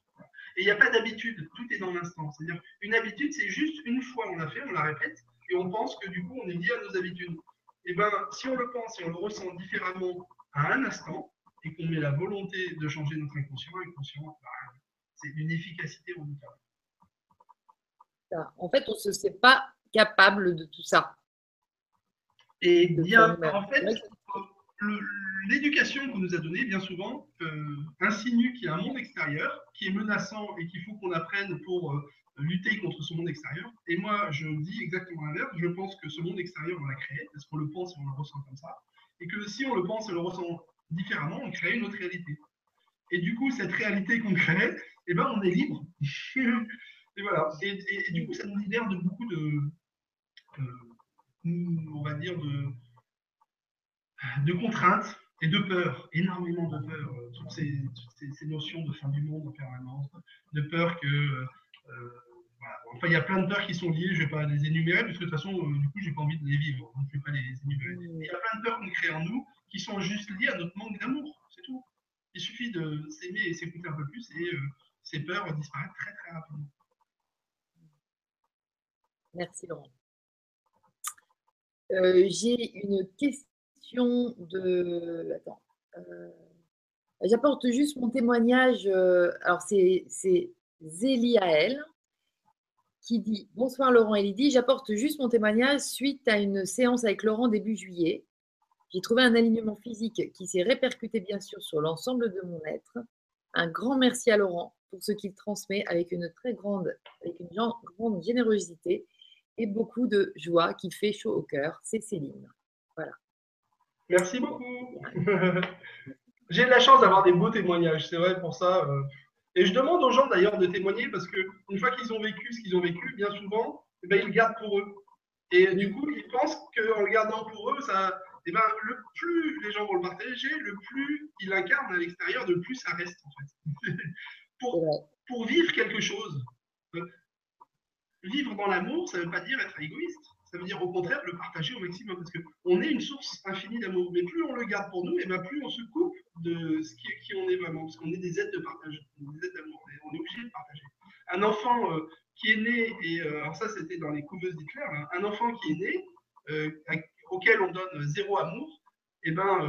Et il n'y a pas d'habitude, tout est dans l'instant. C'est-à-dire, une habitude, c'est juste une fois on l'a fait, on la répète, et on pense que du coup, on est lié à nos habitudes. Et bien, si on le pense et on le ressent différemment à un instant, et qu'on met la volonté de changer notre inconscient, inconscient, bah, c'est d'une efficacité redoutable. En fait, on ne se sait pas capable de tout ça. Et bien, en fait, l'éducation qu'on nous a donnée, bien souvent, euh, insinue qu'il y a un monde extérieur qui est menaçant et qu'il faut qu'on apprenne pour euh, lutter contre ce monde extérieur. Et moi, je dis exactement l'inverse. Je pense que ce monde extérieur, on l'a créé, parce qu'on le pense et on le ressent comme ça. Et que si on le pense et le ressent différemment, on crée une autre réalité. Et du coup, cette réalité qu'on crée, eh ben, on est libre. et voilà. Et, du coup, ça nous libère de beaucoup de, on va dire, de, de contraintes et de peur, énormément de peur, euh, toutes, ces, ces, notions de fin du monde en permanence, de peur que. Euh, voilà. Enfin, il y a plein de peurs qui sont liées, je ne vais pas les énumérer, parce que de toute façon, euh, du coup, je n'ai pas envie de les vivre, donc je ne vais pas les énumérer. Il y a plein de peurs qu'on crée en nous qui sont juste liées à notre manque d'amour, c'est tout. Il suffit de s'aimer et s'écouter un peu plus et ces peurs disparaissent très très rapidement. Merci Laurent. J'ai une question de. Attends. Euh, j'apporte juste mon témoignage. Euh, alors, c'est Zéliaël qui dit Bonsoir Laurent et Lydie, j'apporte juste mon témoignage suite à une séance avec Laurent début juillet. J'ai trouvé un alignement physique qui s'est répercuté bien sûr sur l'ensemble de mon être. Un grand merci à Laurent pour ce qu'il transmet avec une très grande, avec une grande générosité et beaucoup de joie qui fait chaud au cœur. C'est Céline. Voilà. Merci beaucoup. J'ai de la chance d'avoir des beaux témoignages, c'est vrai pour ça. Euh. Et je demande aux gens d'ailleurs de témoigner parce qu'une fois qu'ils ont vécu ce qu'ils ont vécu, bien souvent, eh ben, ils le gardent pour eux. Et du coup, ils pensent qu'en le gardant pour eux, ça, eh ben, le plus les gens vont le partager, le plus ils l'incarnent à l'extérieur, le plus ça reste en fait. pour, pour vivre quelque chose. Vivre dans l'amour, ça ne veut pas dire être égoïste ça veut dire au contraire le partager au maximum, parce qu'on est une source infinie d'amour. Mais plus on le garde pour nous, et bien plus on se coupe de ce qui, qui on est vraiment, parce qu'on est des êtres de partage, des êtres d'amour, on est obligé de partager. Un enfant euh, qui est né, et euh, alors ça c'était dans les couveuses d'Hitler, hein, un enfant qui est né, euh, auquel on donne zéro amour, et ben,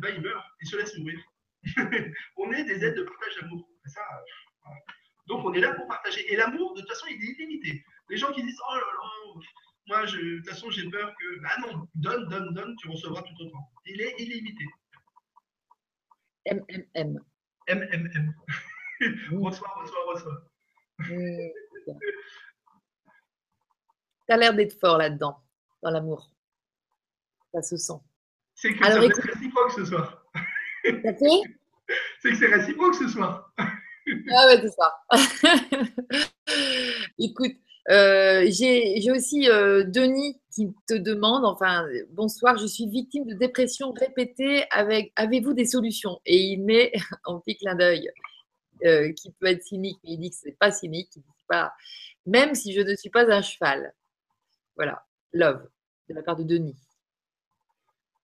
ben il meurt, il se laisse mourir. on est des êtres de partage d'amour. Donc on est là pour partager. Et l'amour, de toute façon, il est illimité. Les gens qui disent Oh là là, moi, je, de toute façon, j'ai peur que. Ah non, donne, donne, donne, tu recevras tout autant. Il est illimité. MMM. MMM. reçois, reçois, reçois. Tu as l'air d'être fort là-dedans, dans l'amour. Ça se sent. C'est que c'est réciproque ce soir. C'est que c'est réciproque ce soir. ah ouais, c'est ça. Écoute, j'ai aussi euh, Denis qui te demande, enfin, bonsoir, je suis victime de dépression répétée. Avec, avez-vous des solutions? Et il met en petit clin d'œil euh, qui peut être cynique, mais il dit que c'est pas cynique, il dit pas, même si je ne suis pas un cheval. Voilà, love de la part de Denis.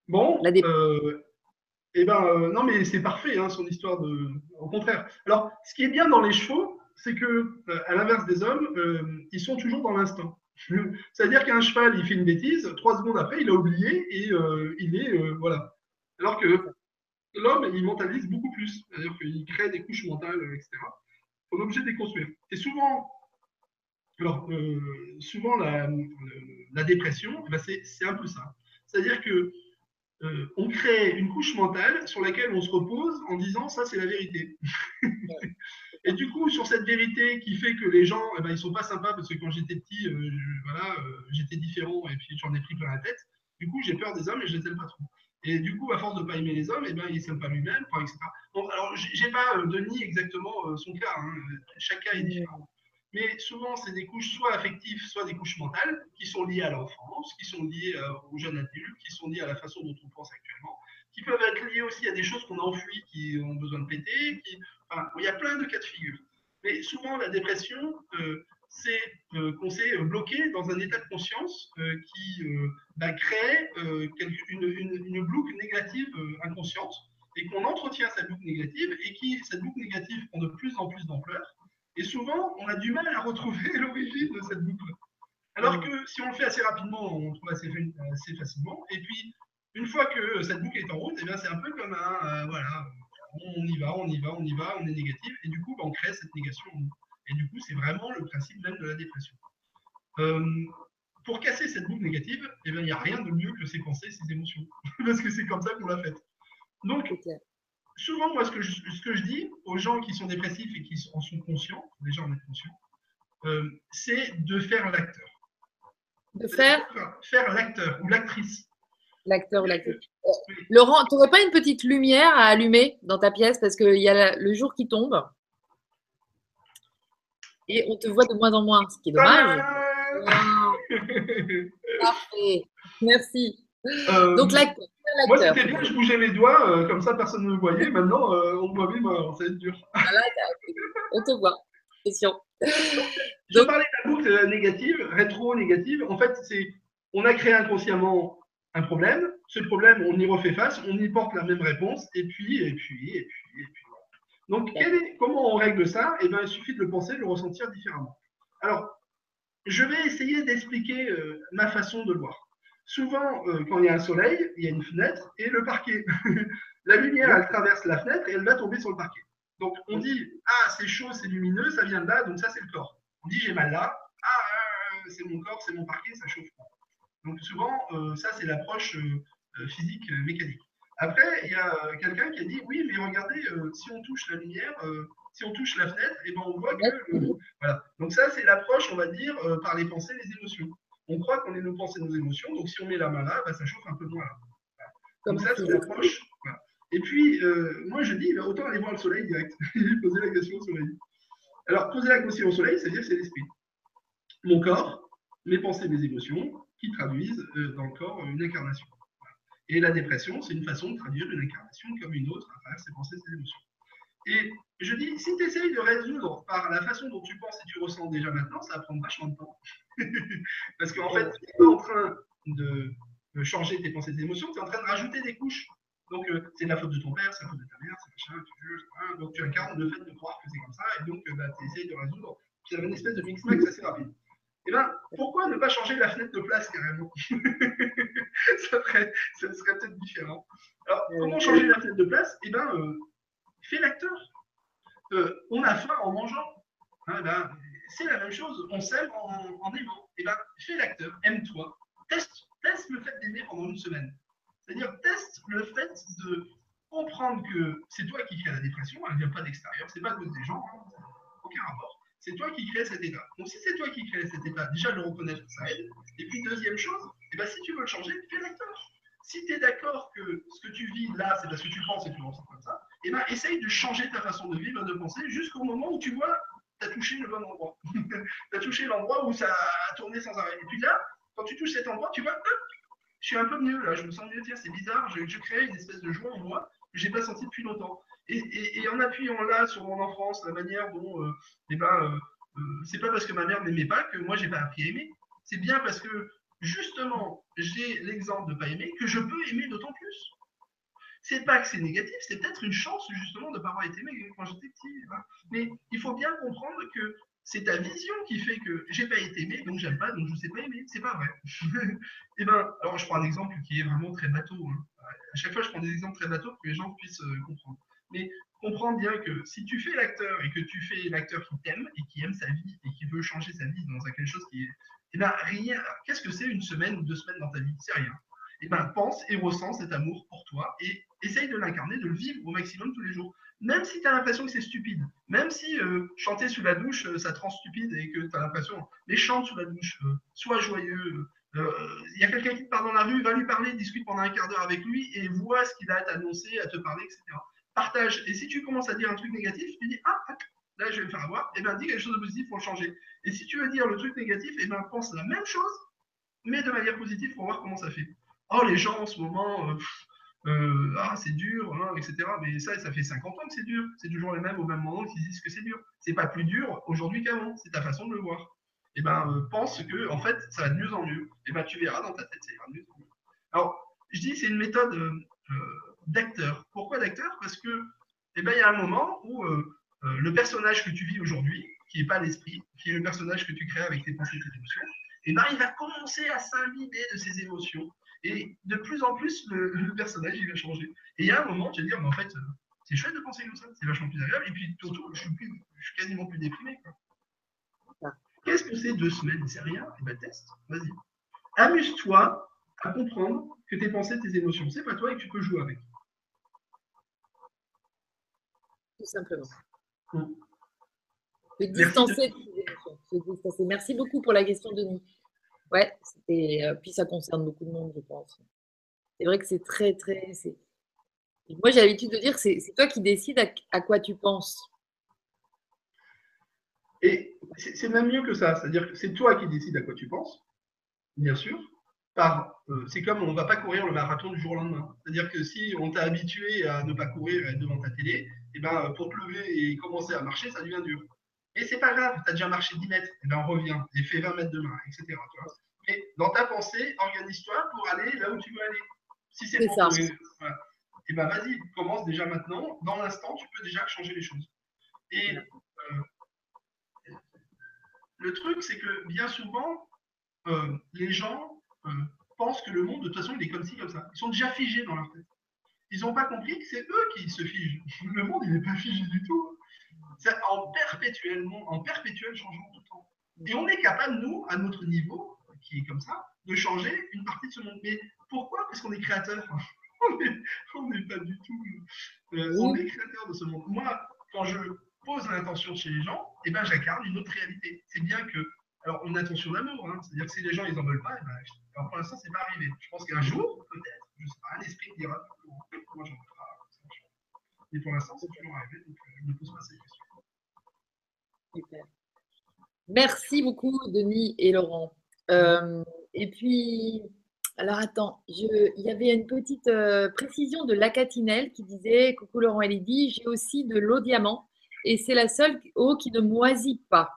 Bon, la euh, eh ben, non, mais c'est parfait, hein, son histoire de. Au contraire. Alors, ce qui est bien dans les chevaux, c'est que, euh, à l'inverse des hommes, euh, ils sont toujours dans l'instinct. C'est-à-dire qu'un cheval, il fait une bêtise, trois secondes après, il a oublié et euh, il est. voilà. Alors que l'homme, il mentalise beaucoup plus. C'est-à-dire qu'il crée des couches mentales, etc. On est obligé de les construire. Et souvent, alors, souvent la, dépression, eh ben, c'est un peu ça. C'est-à-dire que on crée une couche mentale sur laquelle on se repose en disant ça c'est la vérité. Et du coup, sur cette vérité qui fait que les gens, eh ben, ils sont pas sympas parce que quand j'étais petit, euh, voilà, euh, j'étais différent et puis j'en ai pris plein la tête. Du coup, j'ai peur des hommes et je les aime pas trop. Et du coup, à force de ne pas aimer les hommes, eh ben, il ne s'aime pas lui-même, etc. Bon, alors, j'ai pas euh, Denis exactement son cas. Hein. Chaque cas est différent. Mais souvent, c'est des couches soit affectives, soit des couches mentales, qui sont liées à l'enfance, qui sont liées aux jeunes adultes, qui sont liées à la façon dont on pense actuellement, qui peuvent être liées aussi à des choses qu'on a enfouies, qui ont besoin de péter, qui, il y a plein de cas de figure. Mais souvent, la dépression, euh, c'est euh, qu'on s'est bloqué dans un état de conscience euh, qui bah, crée une, une, boucle négative inconsciente et qu'on entretient cette boucle négative et qui, cette boucle négative prend de plus en plus d'ampleur. Et souvent, on a du mal à retrouver l'origine de cette boucle. Alors que si on le fait assez rapidement, on trouve assez, facilement. Et puis, une fois que cette boucle est en route, eh c'est un peu comme un, voilà, on y va, on y va, on y va, on est négatif, et du coup, bah, on crée cette négation. Et du coup, c'est vraiment le principe même de la dépression. Euh, pour casser cette boucle négative, eh ben, il n'y a rien de mieux que pensées, ses émotions, parce que c'est comme ça qu'on l'a fait. Donc, souvent, moi, ce que, je, ce que je dis aux gens qui sont dépressifs et qui en sont conscients, déjà en être conscients, euh, c'est de faire l'acteur. De faire Faire l'acteur ou l'actrice. L'acteur ou l'actrice. Laurent, tu n'aurais pas une petite lumière à allumer dans ta pièce parce qu'il y a le jour qui tombe et on te voit de moins en moins, ce qui est dommage. Parfait, merci. Euh, Donc l'acteur. Moi, c'était bien, je bougeais les doigts, euh, comme ça personne ne me voyait. Maintenant, euh, on me voit bien, ça va être dur. on te voit, question. Je parlais de la boucle négative, rétro-négative. En fait, c'est on a créé inconsciemment un problème, ce problème, on y refait face, on y porte la même réponse, et puis, et puis, et puis, et puis. Donc, comment on règle ça? Eh bien, il suffit de le penser, de le ressentir différemment. Alors, je vais essayer d'expliquer euh, ma façon de le voir. Souvent, euh, quand il y a un soleil, il y a une fenêtre et le parquet. la lumière, elle traverse la fenêtre et elle va tomber sur le parquet. Donc, on dit, ah, c'est chaud, c'est lumineux, ça vient de là, donc ça, c'est le corps. On dit, j'ai mal là, ah, euh, c'est mon corps, c'est mon parquet, ça chauffe pas. Donc souvent, euh, ça c'est l'approche euh, physique mécanique. Après, il y a quelqu'un qui a dit oui, mais regardez, si on touche la lumière, si on touche la fenêtre, et eh ben on voit que voilà. Donc ça c'est l'approche, on va dire, par les pensées, les émotions. On croit qu'on est nos pensées, nos émotions. Donc si on met la main là, bah, ça chauffe un peu moins là. Donc ça c'est l'approche. Et puis moi je dis, bah, autant aller voir le soleil direct, poser la question au soleil. Alors poser la question au soleil, c'est-à-dire c'est l'esprit. Mon corps, mes pensées, mes émotions, qui traduisent euh, dans le corps une incarnation. Et la dépression, c'est une façon de traduire une incarnation comme une autre à travers ses pensées, ses émotions. Et je dis, si tu essayes de résoudre par la façon dont tu penses et tu ressens déjà maintenant, ça va prendre vachement de temps. Parce qu'en fait, tu n'es pas en train de changer tes pensées et tes émotions, tu es en train de rajouter des couches. Donc, euh, c'est de la faute de ton père, c'est la faute de ta mère, c'est machin, tu juges, donc tu incarnes le fait de croire que c'est comme ça, et donc euh, bah, tu essayes de résoudre. Tu as une espèce de mix-max assez rapide. Eh bien, pourquoi ne pas changer la fenêtre de place carrément? Ça, serait, peut-être différent. Alors, comment changer la fenêtre de place? Eh bien, euh, fais l'acteur. Euh, on a faim en mangeant. Hein, ben, c'est la même chose. On s'aime en, aimant. Eh bien, fais l'acteur. Aime-toi. Teste, teste le fait d'aimer pendant une semaine. C'est-à-dire, teste le fait de comprendre que c'est toi qui crée la dépression. Elle ne vient pas d'extérieur. C'est pas à cause des gens. Hein, aucun rapport c'est toi qui crée cet état. Donc si c'est toi qui crée cet état, déjà le reconnaître, ça aide. Et puis deuxième chose, eh ben, si tu veux le changer, fais l'acteur. si tu es d'accord que ce que tu vis là, c'est parce que tu penses et tu ressens comme ça, et ben essaye de changer ta façon de vivre, de penser, jusqu'au moment où tu vois, tu as touché le bon endroit. tu as touché l'endroit où ça a tourné sans arrêt. Et puis là, quand tu touches cet endroit, tu vois, je suis un peu mieux là, je me sens mieux, tiens, c'est bizarre, je, crée une espèce de joie en moi que je n'ai pas senti depuis longtemps. Et, en appuyant là sur mon enfance, la manière dont, euh, eh ben, euh, euh, c'est pas parce que ma mère n'aimait pas que moi j'ai pas appris à aimer. C'est bien parce que justement j'ai l'exemple de pas aimer que je peux aimer d'autant plus. C'est pas que c'est négatif, c'est peut-être une chance justement de ne pas avoir été aimé quand j'étais petit. Hein. Mais il faut bien comprendre que c'est ta vision qui fait que j'ai pas été aimé, donc j'aime pas, donc je sais pas aimer. C'est pas vrai. et eh ben, alors je prends un exemple qui est vraiment très bateau. Hein. À chaque fois, je prends des exemples très bateaux pour que les gens puissent comprendre. Mais comprends bien que si tu fais l'acteur et que tu fais l'acteur qui t'aime et qui aime sa vie et qui veut changer sa vie dans quelque chose qui est. Eh bien, rien. Qu'est-ce que c'est une semaine ou deux semaines dans ta vie? C'est rien. Eh bien, pense et ressens cet amour pour toi et essaye de l'incarner, de le vivre au maximum tous les jours. Même si tu as l'impression que c'est stupide, même si euh, chanter sous la douche, euh, ça te rend stupide et que tu as l'impression, mais chante sous la douche, euh, sois joyeux. Il y a quelqu'un qui te parle dans la rue, va lui parler, discute pendant un quart d'heure avec lui et vois ce qu'il a à t'annoncer, à te parler, etc partage. Et si tu commences à dire un truc négatif, tu dis Ah, là, je vais me faire avoir. Et eh bien, dis quelque chose de positif pour le changer. Et si tu veux dire le truc négatif, et eh bien, pense la même chose, mais de manière positive pour voir comment ça fait. Oh, les gens en ce moment, euh, euh, ah, c'est dur, hein, etc. Mais ça, ça fait 50 ans que c'est dur. C'est toujours les mêmes au même moment qui disent que c'est dur. C'est pas plus dur aujourd'hui qu'avant. C'est ta façon de le voir. Et eh ben, euh, pense que, en fait, ça va de mieux en mieux. Et ben, tu verras dans ta tête, ça ira de mieux en mieux. Alors, je dis, c'est une méthode d'acteur. Pourquoi d'acteur? Parce que eh ben, il y a un moment où le personnage que tu vis aujourd'hui, qui n'est pas l'esprit, qui est le personnage que tu crées avec tes pensées et tes émotions, eh ben, il va commencer à s'imbiber de ses émotions. Et de plus en plus, le, personnage, il va changer. Et il y a un moment, tu vas dire, mais en fait, euh, c'est chouette de penser comme ça, c'est vachement plus agréable. Et puis, surtout, je suis, je suis quasiment plus déprimé. Qu'est-ce que c'est deux semaines? C'est rien? Eh ben, teste, vas-y. Amuse-toi à comprendre que tes pensées, tes émotions, c'est pas toi et que tu peux jouer avec. Tout simplement. Distancer Merci beaucoup pour la question, Denis. Ouais, euh, puis ça concerne beaucoup de monde, je pense. C'est vrai que c'est très, très. Moi, j'ai l'habitude de dire c'est toi qui décides à, quoi tu penses. Et c'est même mieux que ça. C'est-à-dire que c'est toi qui décides à quoi tu penses, bien sûr. Euh, c'est comme on ne va pas courir le marathon du jour au lendemain. C'est-à-dire que si on t'a habitué à ne pas courir devant ta télé, et eh ben, pour te lever et commencer à marcher, ça devient dur. Et c'est pas grave, tu as déjà marché 10 mètres, et eh ben, on revient, et fais 20 mètres demain, etc. Mais dans ta pensée, organise-toi pour aller là où tu veux aller. Si c'est pour courir, et eh ben vas-y, commence déjà maintenant. Dans l'instant, tu peux déjà changer les choses. Et euh, le truc, c'est que bien souvent, euh, les gens euh, pensent que le monde, de toute façon, il est comme ci, comme ça. Ils sont déjà figés dans leur tête. Ils n'ont pas compris que c'est eux qui se figent. Le monde, il n'est pas figé du tout. En, perpétuellement, en perpétuel changement tout le temps. Et on est capable, nous, à notre niveau, qui est comme ça, de changer une partie de ce monde. Mais pourquoi? Parce qu'on est créateur. on n'est pas du tout. Euh, on est créateur de ce monde. Moi, quand je pose l'intention chez les gens, eh ben, j'incarne une autre réalité. C'est bien que. Alors, on a attention d'amour. Hein. C'est-à-dire que si les gens, ils n'en veulent pas, eh ben, alors pour l'instant, ce n'est pas arrivé. Je pense qu'un jour, peut-être, je sais pas, un esprit dira moi j'en ferai. Mais pour l'instant, c'est toujours arrivé, donc euh, je ne pose pas ces questions. Super. Merci beaucoup, Denis et Laurent. Euh, et puis, alors attends, il y avait une petite euh, précision de Lacatinelle qui disait Coucou Laurent et Lydie, j'ai aussi de l'eau diamant et c'est la seule eau qui ne moisit pas.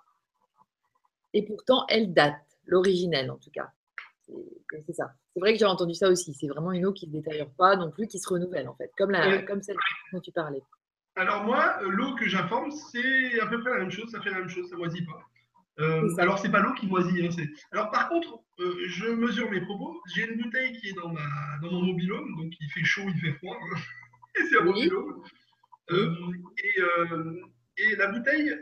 Et pourtant, elle date, l'originelle en tout cas. C'est ça. C'est vrai que j'ai entendu ça aussi. C'est vraiment une eau qui ne détériore pas non plus, qui se renouvelle en fait, comme, la, comme celle dont tu parlais. Alors moi, euh, l'eau que j'informe, c'est à peu près la même chose. Ça fait la même chose, ça moisit pas. Euh, alors c'est pas l'eau qui moisit. Hein, alors par contre, euh, je mesure mes propos. J'ai une bouteille qui est dans, ma, dans mon mobilhome, donc il fait chaud, il fait froid. Hein. et c'est un mobilhome. et, et, la bouteille,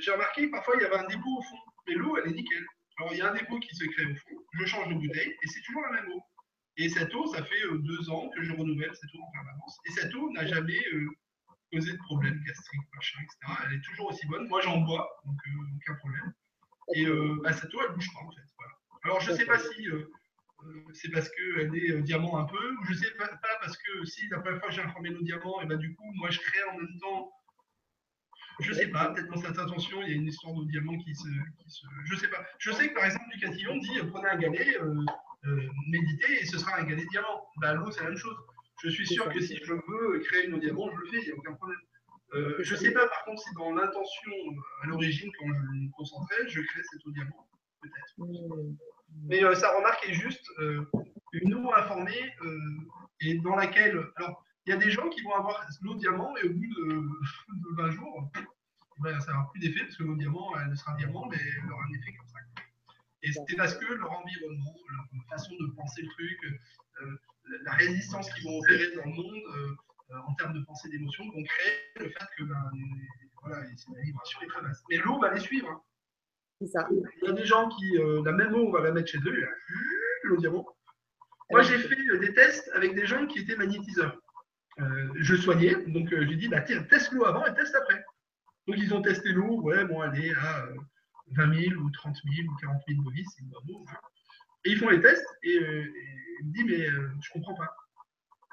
j'ai remarqué parfois il y avait un dépôt au fond, mais l'eau elle est nickel. Alors, il y a un dépôt qui se crée au fond, je change de bouteille et c'est toujours la même eau. Et cette eau, ça fait euh, deux ans que je renouvelle cette eau en permanence. Et cette eau n'a jamais euh, causé de problème gastrique, machin, etc. Elle est toujours aussi bonne. Moi, j'en bois, donc euh, aucun problème. Et bah, cette eau, elle ne bouge pas, en fait. Alors, je ne sais pas si c'est parce qu'elle est diamant un peu, ou je sais pas, parce que si la première fois que j'ai informé nos diamants, et ben du coup, moi je crée en même temps je sais pas, peut-être dans cette intention, il y a une histoire de diamant qui se, qui se, Je sais pas. Je sais que par exemple, du Catillon dit prenez un galet, euh, méditez et ce sera un galet diamant. Bah, L'eau, c'est la même chose. Je suis sûr que si je veux créer une diamant, je le fais, il n'y a aucun problème. Euh, je ne sais pas par contre si dans l'intention à l'origine, quand je me concentrais, je crée cette eau diamant. Peut-être. Mmh. Mais euh, sa remarque est juste une eau informée et dans laquelle. Alors, il y a des gens qui vont avoir l'eau diamant et au bout de, 20 jours, ben, ça n'aura plus d'effet parce que l'eau diamant, elle sera diamant, mais elle aura un effet comme ça. Et c'est parce que leur environnement, leur façon de penser le truc, euh, la résistance qu'ils vont opérer dans le monde euh, en termes de pensée d'émotion vont créer le fait que ben, voilà, la vibration est très basse. Mais l'eau va les suivre. Hein. C'est ça. Il y a des gens qui, euh, la même eau, on va la mettre chez eux, l'eau diamant. Moi, j'ai fait des tests avec des gens qui étaient magnétiseurs. je soignais, donc j'ai dit, bah, teste l'eau avant et teste après. Donc, ils ont testé l'eau, ouais, bon, allez, à 20 000 ou 30 000 ou 40 000 novices, c'est beau. Hein. Et ils font les tests et, euh, il me dit mais euh, je comprends pas.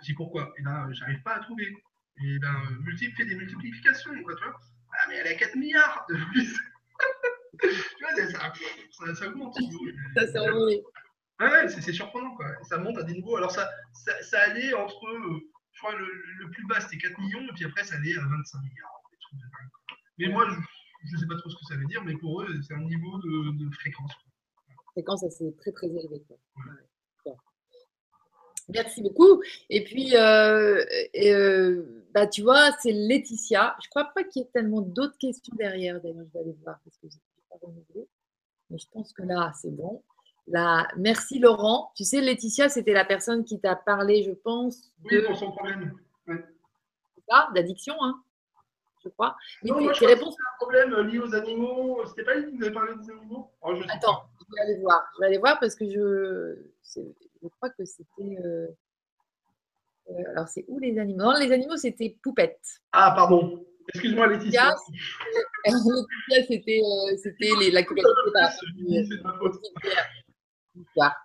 Je dis pourquoi? Et là, j'arrive pas à trouver. Et ben, multiple fait des multiplications, quoi, tu vois. Ah, mais elle a 4 milliards de plus. tu vois, ça, ça, ça augmente. Ça s'est envolé. Ah ouais, c'est surprenant, quoi. Ça monte à des niveaux. Alors, ça, ça, ça allait entre, euh, je crois, le, le plus bas, c'était 4 millions, et puis après, ça allait à 25 milliards. Des trucs de dingue. Mais moi, je, ne sais pas trop ce que ça veut dire, mais pour eux, c'est un niveau de, fréquence. Fréquence assez très très élevée. Merci beaucoup. Et puis, euh, euh, bah, tu vois, c'est Laetitia. Je ne crois pas qu'il y ait tellement d'autres questions derrière. D'ailleurs, je vais aller voir parce que je pas renouvelé. Mais je pense que là, c'est bon. Là, merci Laurent. Tu sais, Laetitia, c'était la personne qui t'a parlé, je pense. Oui, pour son problème. Ouais. D'addiction, hein je crois. Mais non, moi, je un problème lié aux animaux. C'était pas lui qui nous avait parlé des animaux? Oh, Attends, vais aller voir. Je vais aller voir parce que je, je crois que c'était. Euh, euh... alors, c'est où les animaux? Non, les animaux, c'était Poupette. Ah, pardon. Excuse-moi, Laetitia. Laetitia, c'était euh, la faute.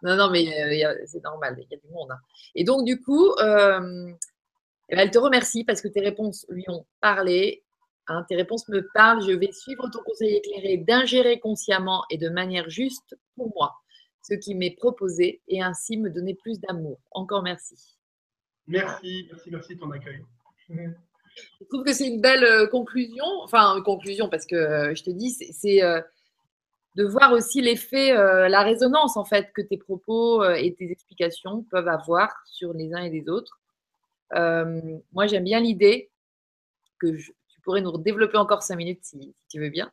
Non, non, mais euh, c'est normal, il y a du monde. Hein. Et donc, du coup, euh, eh ben, elle te remercie parce que tes réponses lui ont parlé. Hein, tes réponses me parlent. Je vais suivre ton conseil éclairé d'ingérer consciemment et de manière juste pour moi ce qui m'est proposé et ainsi me donner plus d'amour. Encore merci. Merci, merci, merci de ton accueil. Je trouve que c'est une belle euh, conclusion. Enfin, conclusion parce que euh, je te dis, c'est euh, de voir aussi l'effet, la résonance en fait que tes propos et tes explications peuvent avoir sur les uns et les autres. Euh, moi, j'aime bien l'idée que tu pourrais nous développer encore cinq minutes si, tu veux bien,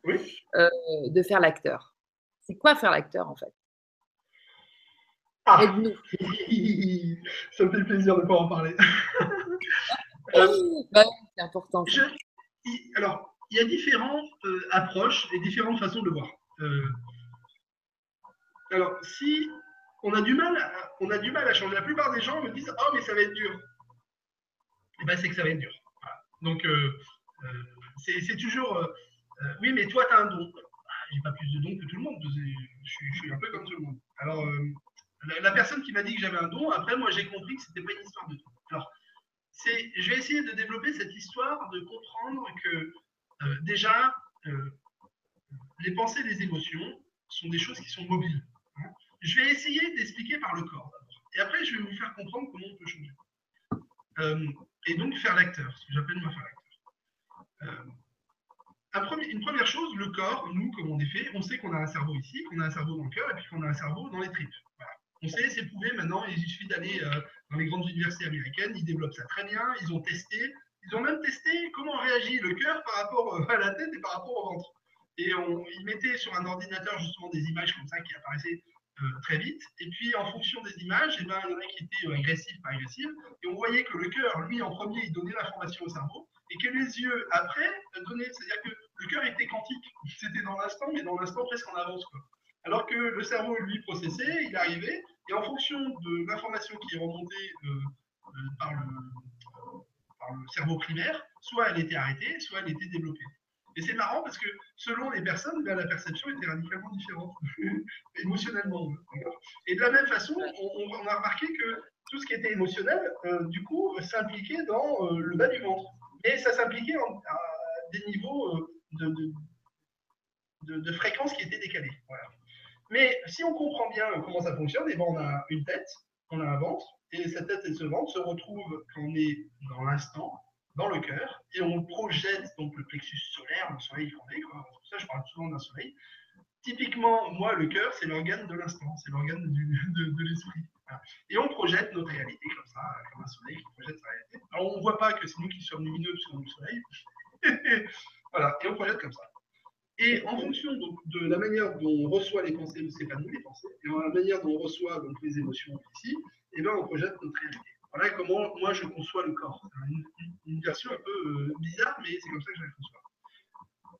euh, de faire l'acteur. C'est quoi faire l'acteur en fait? Ah. Aide-nous. Ça me fait plaisir de pouvoir en parler. Bah c'est important. alors, il y a différentes euh, approches et différentes façons de voir. alors, si on a du mal, à, on a du mal à changer. La plupart des gens me disent, oh mais ça va être dur. Eh ben, c'est que ça va être dur. Donc, euh, euh, c'est toujours, euh, oui, mais toi, tu as un don. Ah, j'ai pas plus de dons que tout le monde. Je suis, un peu comme tout le monde. Alors, la, personne qui m'a dit que j'avais un don, après, moi, j'ai compris que c'était pas une histoire de don. Alors, je vais essayer de développer cette histoire, de comprendre que déjà, les pensées les émotions sont des choses qui sont mobiles. Hein. Je vais essayer d'expliquer par le corps Et après, je vais vous faire comprendre comment on peut changer et donc faire l'acteur, ce que j'appelle moi faire l'acteur. Euh, une première chose, le corps, nous, comme on est fait, on sait qu'on a un cerveau ici, qu'on a un cerveau dans le cœur et puis qu'on a un cerveau dans les tripes. On sait, c'est prouvé maintenant, il suffit d'aller euh, dans les grandes universités américaines, ils développent ça très bien, ils ont testé, ils ont même testé comment réagit le cœur par rapport euh, à la tête et par rapport au ventre. Et ils mettaient sur un ordinateur justement des images comme ça qui apparaissaient très vite. Et puis, en fonction des images, eh ben, il y en a qui étaient euh, agressifs, pas agressifs. Et on voyait que le cœur, lui, en premier, il donnait l'information au cerveau. Et que les yeux, après, euh, donnaient. C'est-à-dire que le cœur était quantique. C'était dans l'instant, mais dans l'instant presque en avance. Quoi. Alors que le cerveau, lui, processait, il arrivait. Et en fonction de l'information qui est remontée par, le, par le cerveau primaire, soit elle était arrêtée, soit elle était développée. Et c'est marrant parce que selon les personnes, ben, la perception était radicalement différente, émotionnellement. Et de la même façon, on, a remarqué que tout ce qui était émotionnel, euh, du coup, s'impliquait dans euh, le bas du ventre. Et ça s'impliquait à des niveaux euh, de, fréquence qui étaient décalés. Mais si on comprend bien comment ça fonctionne, et eh ben on a une tête, on a un ventre, et cette tête et ce ventre se retrouvent quand on est dans l'instant, dans le cœur, et on projette donc le plexus solaire, le soleil qu'on est. Quoi. Pour ça, je parle souvent d'un soleil. Typiquement, moi, le cœur, c'est l'organe de l'instant, c'est l'organe de, de l'esprit. Et on projette notre réalité comme ça, comme un soleil qui projette sa réalité. Alors, on ne voit pas que c'est nous qui sommes lumineux sur le soleil. voilà, et on projette comme ça. Et en fonction donc, de la manière dont on reçoit les pensées, c'est pas nous les pensées, et la manière dont on reçoit donc, les émotions ici, et eh ben, on projette notre réalité. Voilà comment moi je conçois le corps. Une, version un peu euh, bizarre, mais c'est comme ça que je la conçois.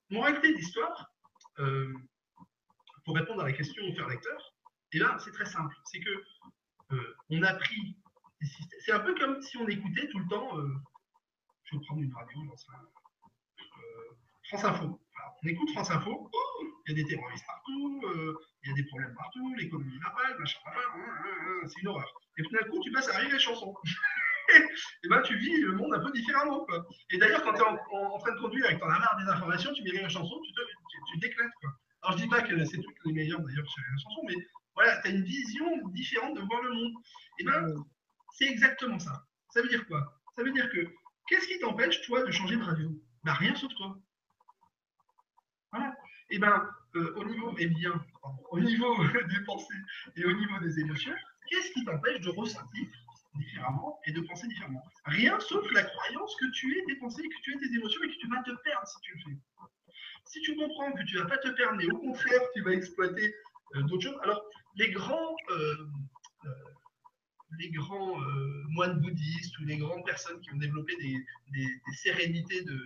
Mon réalité d'histoire, euh, pour répondre à la question faire lecteur, et là c'est très simple. C'est que euh, on a pris C'est un peu comme si on écoutait tout le temps. je vais prendre une radio, France Info on écoute France Info, il y a des terroristes partout, il y a des problèmes partout, l'économie va mal, machin, hein, hein, hein, c'est une horreur. Et tout d'un coup, tu passes à rire les chansons. et ben tu vis le monde un peu différemment. Et d'ailleurs, quand tu es en, train de conduire et que tu en as marre des informations, tu mets rire les chansons, tu, te, tu, t'éclates. Alors je dis pas que c'est toutes les meilleures d'ailleurs sur les chansons, mais voilà, tu as une vision différente de voir le monde. Et ben c'est exactement ça. Ça veut dire quoi? Ça veut dire que qu'est-ce qui t'empêche, toi, de changer de radio? Bah rien sauf toi. Voilà. Et eh bien, euh, au niveau, eh bien, au niveau des pensées et au niveau des émotions, qu'est-ce qui t'empêche de ressentir différemment et de penser différemment? Rien sauf la croyance que tu es tes pensées, que tu es tes émotions et que tu vas te perdre si tu le fais. Si tu comprends que tu ne vas pas te perdre, mais au contraire, tu vas exploiter euh, d'autres choses. Alors, les grands, euh, les grands moines bouddhistes ou les grandes personnes qui ont développé des, des sérénités de,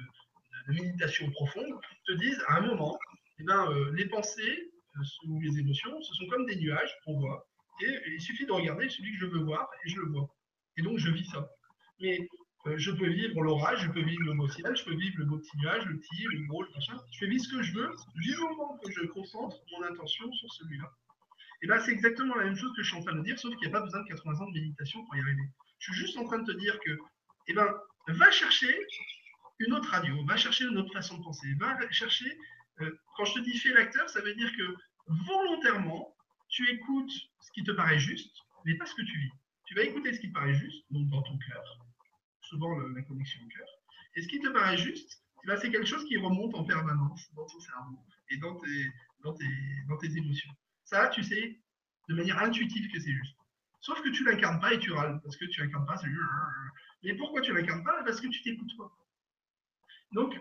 de méditation profonde, te disent à un moment, eh ben, euh, les pensées euh, ou les émotions, ce sont comme des nuages qu'on voit. Et il suffit de regarder celui que je veux voir et je le vois. Et donc je vis ça. Mais euh, je peux vivre l'orage, je peux vivre le beau ciel, je peux vivre le beau petit nuage, le petit, le gros, le machin. Je peux vivre ce que je veux du moment que je concentre mon attention sur celui-là. Et bien, c'est exactement la même chose que je suis en train de dire, sauf qu'il n'y a pas besoin de 80 ans de méditation pour y arriver. Je suis juste en train de te dire que, eh ben, va chercher une autre radio, va chercher une autre façon de penser, va chercher. Euh, quand je te dis fais l'acteur, ça veut dire que volontairement, tu écoutes ce qui te paraît juste, mais pas ce que tu vis. Tu vas écouter ce qui te paraît juste, donc dans ton cœur, souvent la connexion au cœur. Et ce qui te paraît juste, eh c'est quelque chose qui remonte en permanence dans ton cerveau et dans tes, émotions. Ça, tu sais de manière intuitive que c'est juste. Sauf que tu l'incarnes pas et tu râles parce que tu l'incarnes pas. Mais pourquoi tu l'incarnes pas? Parce que tu t'écoutes pas. Donc,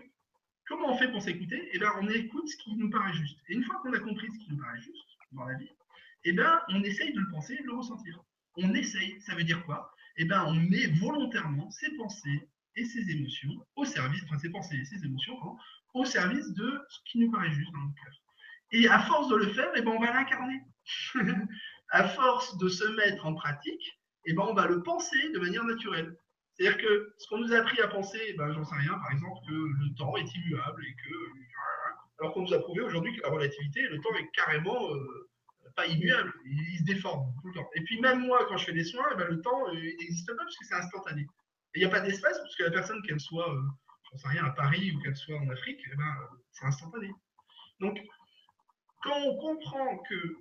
comment on fait pour s'écouter? Eh bien, on écoute ce qui nous paraît juste. Et une fois qu'on a compris ce qui nous paraît juste dans la vie, eh bien, on essaye de le penser et de le ressentir. On essaye, ça veut dire quoi? Eh bien, on met volontairement ses pensées et ses émotions au service, enfin ses pensées et ses émotions, au service de ce qui nous paraît juste dans notre cœur. Et à force de le faire, eh ben, on va l'incarner. à force de se mettre en pratique, eh ben, on va le penser de manière naturelle. C'est-à-dire que ce qu'on nous a appris à penser, ben, j'en sais rien, par exemple, que le temps est immuable et que. Alors qu'on nous a prouvé aujourd'hui que la relativité, le temps est carrément euh, pas immuable, il, se déforme tout le temps. Et puis même moi, quand je fais des soins, eh ben, le temps euh, n'existe pas parce que c'est instantané. Et il n'y a pas d'espace parce que la personne, qu'elle soit, euh, j'en sais rien, à Paris ou qu'elle soit en Afrique, eh ben, c'est instantané. Donc, quand on comprend que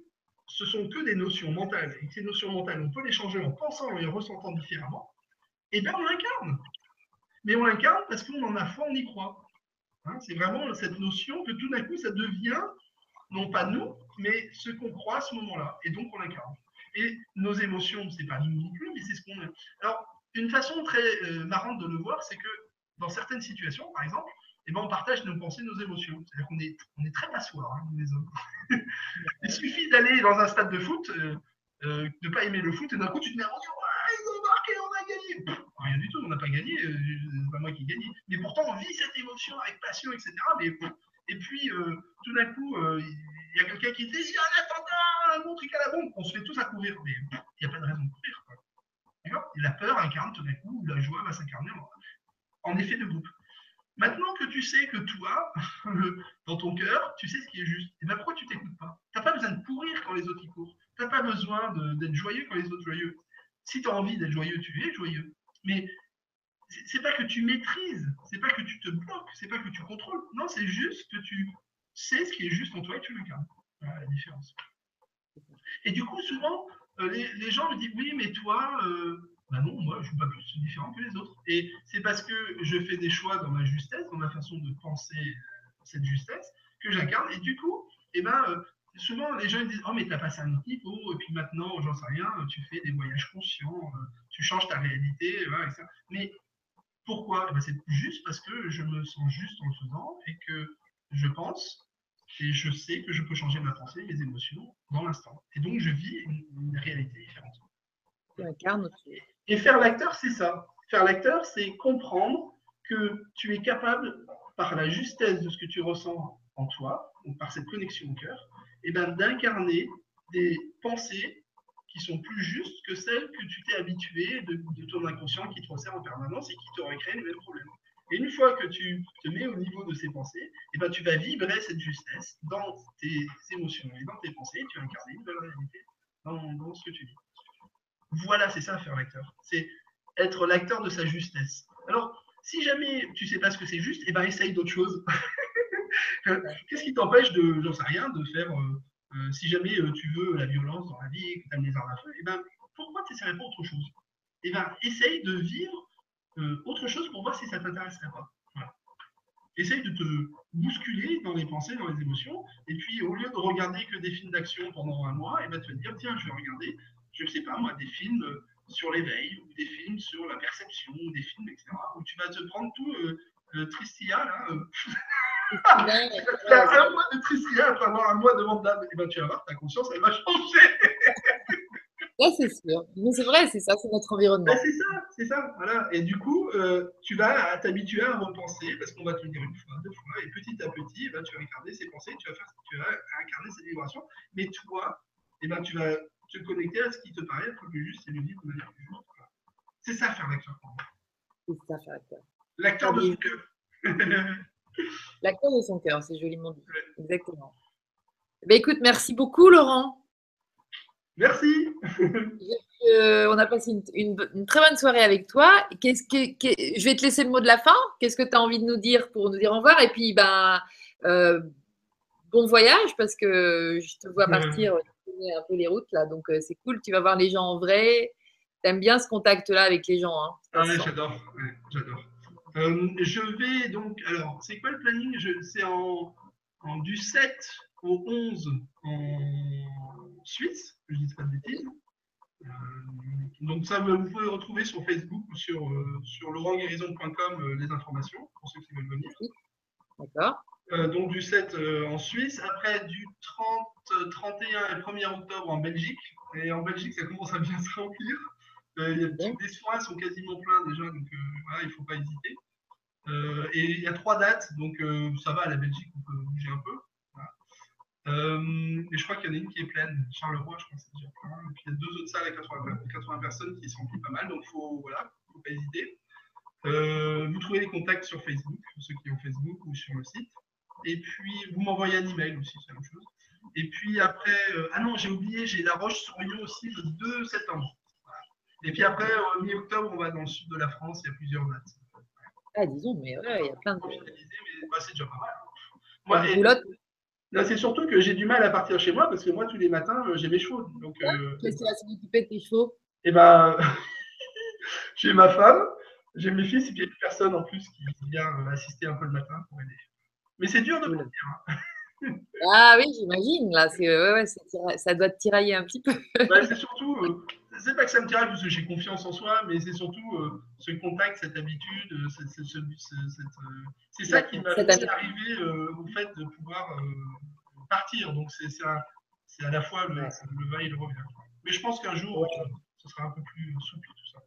ce sont que des notions mentales et que ces notions mentales, on peut les changer en pensant et en ressentant différemment, eh bien on l'incarne. Mais on l'incarne parce qu'on en a foi, on y croit. Hein, c'est vraiment cette notion que tout d'un coup, ça devient, non pas nous, mais ce qu'on croit à ce moment-là. Et donc, on l'incarne. Et nos émotions, c'est pas nous non plus, mais c'est ce qu'on. Alors, une façon très euh, marrante de le voir, c'est que dans certaines situations, par exemple, eh ben, on partage nos pensées, nos émotions. C'est-à-dire qu'on est, on est très passoires, hein, les hommes. Il suffit d'aller dans un stade de foot, euh, euh, de ne pas aimer le foot, et d'un coup, tu te mets à dire ils ont marqué, on a gagné. Rien du tout, on n'a pas gagné, euh, c'est pas moi qui gagne. Mais pourtant, on vit cette émotion avec passion, etc. Mais, et puis, euh, tout d'un coup, euh, il y a quelqu'un qui dit il y a un attentat, un bon truc à la bombe. On se fait tous à courir. Mais il n'y a pas de raison de courir. Quoi. La peur incarne tout d'un coup, la joie va s'incarner en, effet de groupe. Maintenant que tu sais que toi, dans ton cœur, tu sais ce qui est juste, et eh ben pourquoi tu t'écoutes pas? Tu n'as pas besoin de courir quand les autres y courent. Tu n'as pas besoin d'être joyeux quand les autres joyeux. Si tu as envie d'être joyeux, tu es joyeux. Mais c'est pas que tu maîtrises, c'est pas que tu te bloques, c'est pas que tu contrôles. Non, c'est juste que tu sais ce qui est juste en toi et tu l'incarnes. Voilà la différence. Et du coup, souvent, euh, les, gens me disent oui, mais toi, euh, bah non, moi, je ne suis pas plus différent que les autres. Et c'est parce que je fais des choix dans ma justesse, dans ma façon de penser euh, cette justesse, que j'incarne. Et du coup, eh ben, euh, souvent, les gens ils disent Oh, mais tu as passé un autre niveau, et puis maintenant, j'en sais rien, tu fais des voyages conscients, euh, tu changes ta réalité, etc. Mais pourquoi? Eh ben, C'est juste parce que je me sens juste en le faisant et que je pense et je sais que je peux changer ma pensée, mes émotions dans l'instant. Et donc, je vis une, une réalité différente. Aussi. Et faire l'acteur, c'est ça. Faire l'acteur, c'est comprendre que tu es capable, par la justesse de ce que tu ressens en toi, ou par cette connexion au cœur, et eh ben, d'incarner des pensées qui sont plus justes que celles que tu t'es habitué de, ton inconscient qui te resserre en permanence et qui t'aurait créé les mêmes problèmes. Et une fois que tu te mets au niveau de ces pensées, eh ben, tu vas vibrer cette justesse dans tes émotions et dans tes pensées, et tu vas incarner une nouvelle réalité dans, ce que tu vis. Voilà, c'est ça faire l'acteur. C'est être l'acteur de sa justesse. Alors, si jamais tu sais pas ce que c'est juste, eh ben essaye d'autres choses. Qu'est-ce qui t'empêche de, j'en sais rien, de faire, euh, euh, si jamais euh, tu veux la violence dans la vie, que tu aimes les armes à feu, eh ben pourquoi tu n'essaierais pas autre chose? Eh ben essaye de vivre autre chose pour voir si ça t'intéresserait pas. Essaye de te bousculer dans les pensées, dans les émotions, et puis au lieu de regarder que des films d'action pendant un mois, eh ben, te dire tiens, je vais regarder je ne sais pas moi, des films sur l'éveil, ou des films sur la perception, ou des films, etc., où tu vas te prendre tout euh, Tristia, là. Tu faire un mois de avoir un mois de Vandame. Et ben tu vas voir, ta conscience, elle va changer. Là, c'est sûr. Mais c'est vrai, c'est ça, c'est notre environnement. Ben, c'est ça, c'est ça. Voilà. Et du coup, euh, tu vas t'habituer à repenser, parce qu'on va te le dire une fois, deux fois, et petit à petit, ben, tu vas incarner ces pensées, tu vas, faire, tu vas incarner ces vibrations. Mais toi, eh ben, tu vas te connecter à ce qui te paraît être le plus juste et le vivre de manière plus juste. C'est ça faire l'acteur C'est ça faire l'acteur. L'acteur de son cœur. l'acteur de son cœur, c'est joliment dit. Exactement. Ben, écoute, merci beaucoup Laurent. Merci. Euh, on a passé une, très bonne soirée avec toi. Qu'est-ce que, je vais te laisser le mot de la fin. Qu'est-ce que tu as envie de nous dire pour nous dire au revoir? Et puis, ben, euh, bon voyage parce que je te vois partir un peu les routes là, donc euh, c'est cool. Tu vas voir les gens en vrai. T'aimes bien ce contact-là avec les gens. Hein, ah ouais, j'adore, j'adore. Euh, je vais donc, alors, c'est quoi le planning? C'est en, en, du 7 au 11 en Suisse, je dis pas de bêtises. Euh, donc ça, vous pouvez retrouver sur Facebook ou sur, sur laurentguérison.com les informations pour ceux qui veulent venir. D'accord. Euh, donc du 7 euh, en Suisse, après du 30, 31 et 1er octobre en Belgique. Et en Belgique, ça commence à bien se remplir. Euh, les soins sont quasiment pleins déjà, donc voilà, il ne faut pas hésiter. et il y a trois dates, donc ça va, à la Belgique, on peut bouger un peu. et je crois qu'il y en a une qui est pleine, Charleroi, je crois que c'est déjà plein. Et puis il y a deux autres salles à 80, 80 personnes qui sont pas mal, donc faut, voilà, il ne faut pas hésiter. vous trouvez les contacts sur Facebook, pour ceux qui ont Facebook ou sur le site. Et puis, vous m'envoyez un email aussi, c'est la même chose. Et puis après, euh, ah non, j'ai oublié, j'ai La Roche-sur-Yon aussi le 2 septembre. Et puis après, euh, mi-octobre, on va dans le sud de la France, il y a plusieurs dates. Ah, disons, mais ouais, il y a plein de. Bah, c'est déjà pas mal. Hein. Moi, là, c'est surtout que j'ai du mal à partir chez moi parce que moi, tous les matins, euh, j'ai mes chevaux. Donc, Qu'est-ce qui va s'occuper de tes chevaux Eh ben, j'ai ma femme, j'ai mes fils et puis il y a une personne en plus qui vient assister un peu le matin pour aider. Mais c'est dur de partir. Hein. Ah oui, j'imagine. Là, ouais, ouais, ça doit te tirailler un petit peu. Bah, c'est surtout, euh, c'est pas que ça me tiraille parce que j'ai confiance en soi, mais c'est surtout euh, ce contact, cette habitude, euh, c'est ça qui m'a fait arriver au fait de pouvoir partir. Donc c'est à la fois le, le, va et le revient. Mais je pense qu'un jour, ce sera un peu plus souple tout ça.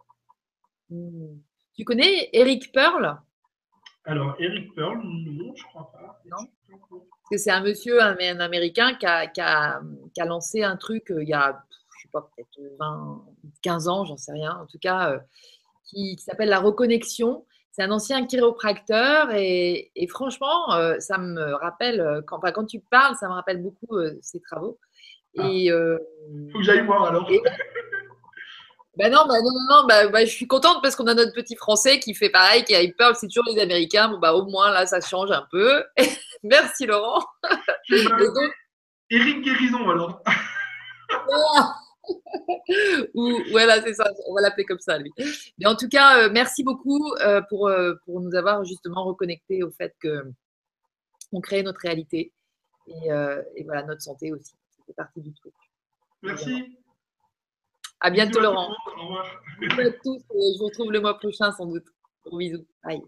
Hmm. Tu connais Eric Pearl? Alors, Eric Pearl, non, je crois pas. Non. Parce que c'est un monsieur, un, Américain, qui a, qui, a, qui a, lancé un truc euh, il y a, peut-être 20, 15 ans, j'en sais rien, en tout cas, euh, qui, s'appelle la reconnexion. c'est un ancien chiropracteur et, franchement, euh, ça me rappelle, euh, quand, quand tu parles, ça me rappelle beaucoup ses travaux. Ah. Et, Faut que j'aille voir alors. Ben non, ben non, non, bah, je suis contente parce qu'on a notre petit français qui fait pareil, qui a eu peur, c'est toujours les Américains. Bon, bah, au moins, là, ça change un peu. Merci, Laurent. Eric Guérison, alors. Ou, voilà, c'est ça, on va l'appeler comme ça, lui. Mais en tout cas, euh, merci beaucoup euh, pour, euh, pour nous avoir justement reconnecté au fait que on crée notre réalité et, et voilà, notre santé aussi. C'est partie du truc. Merci. À bientôt, Laurent. Au revoir. à tous. Je vous retrouve le mois prochain, sans doute. Gros bisous. Bye.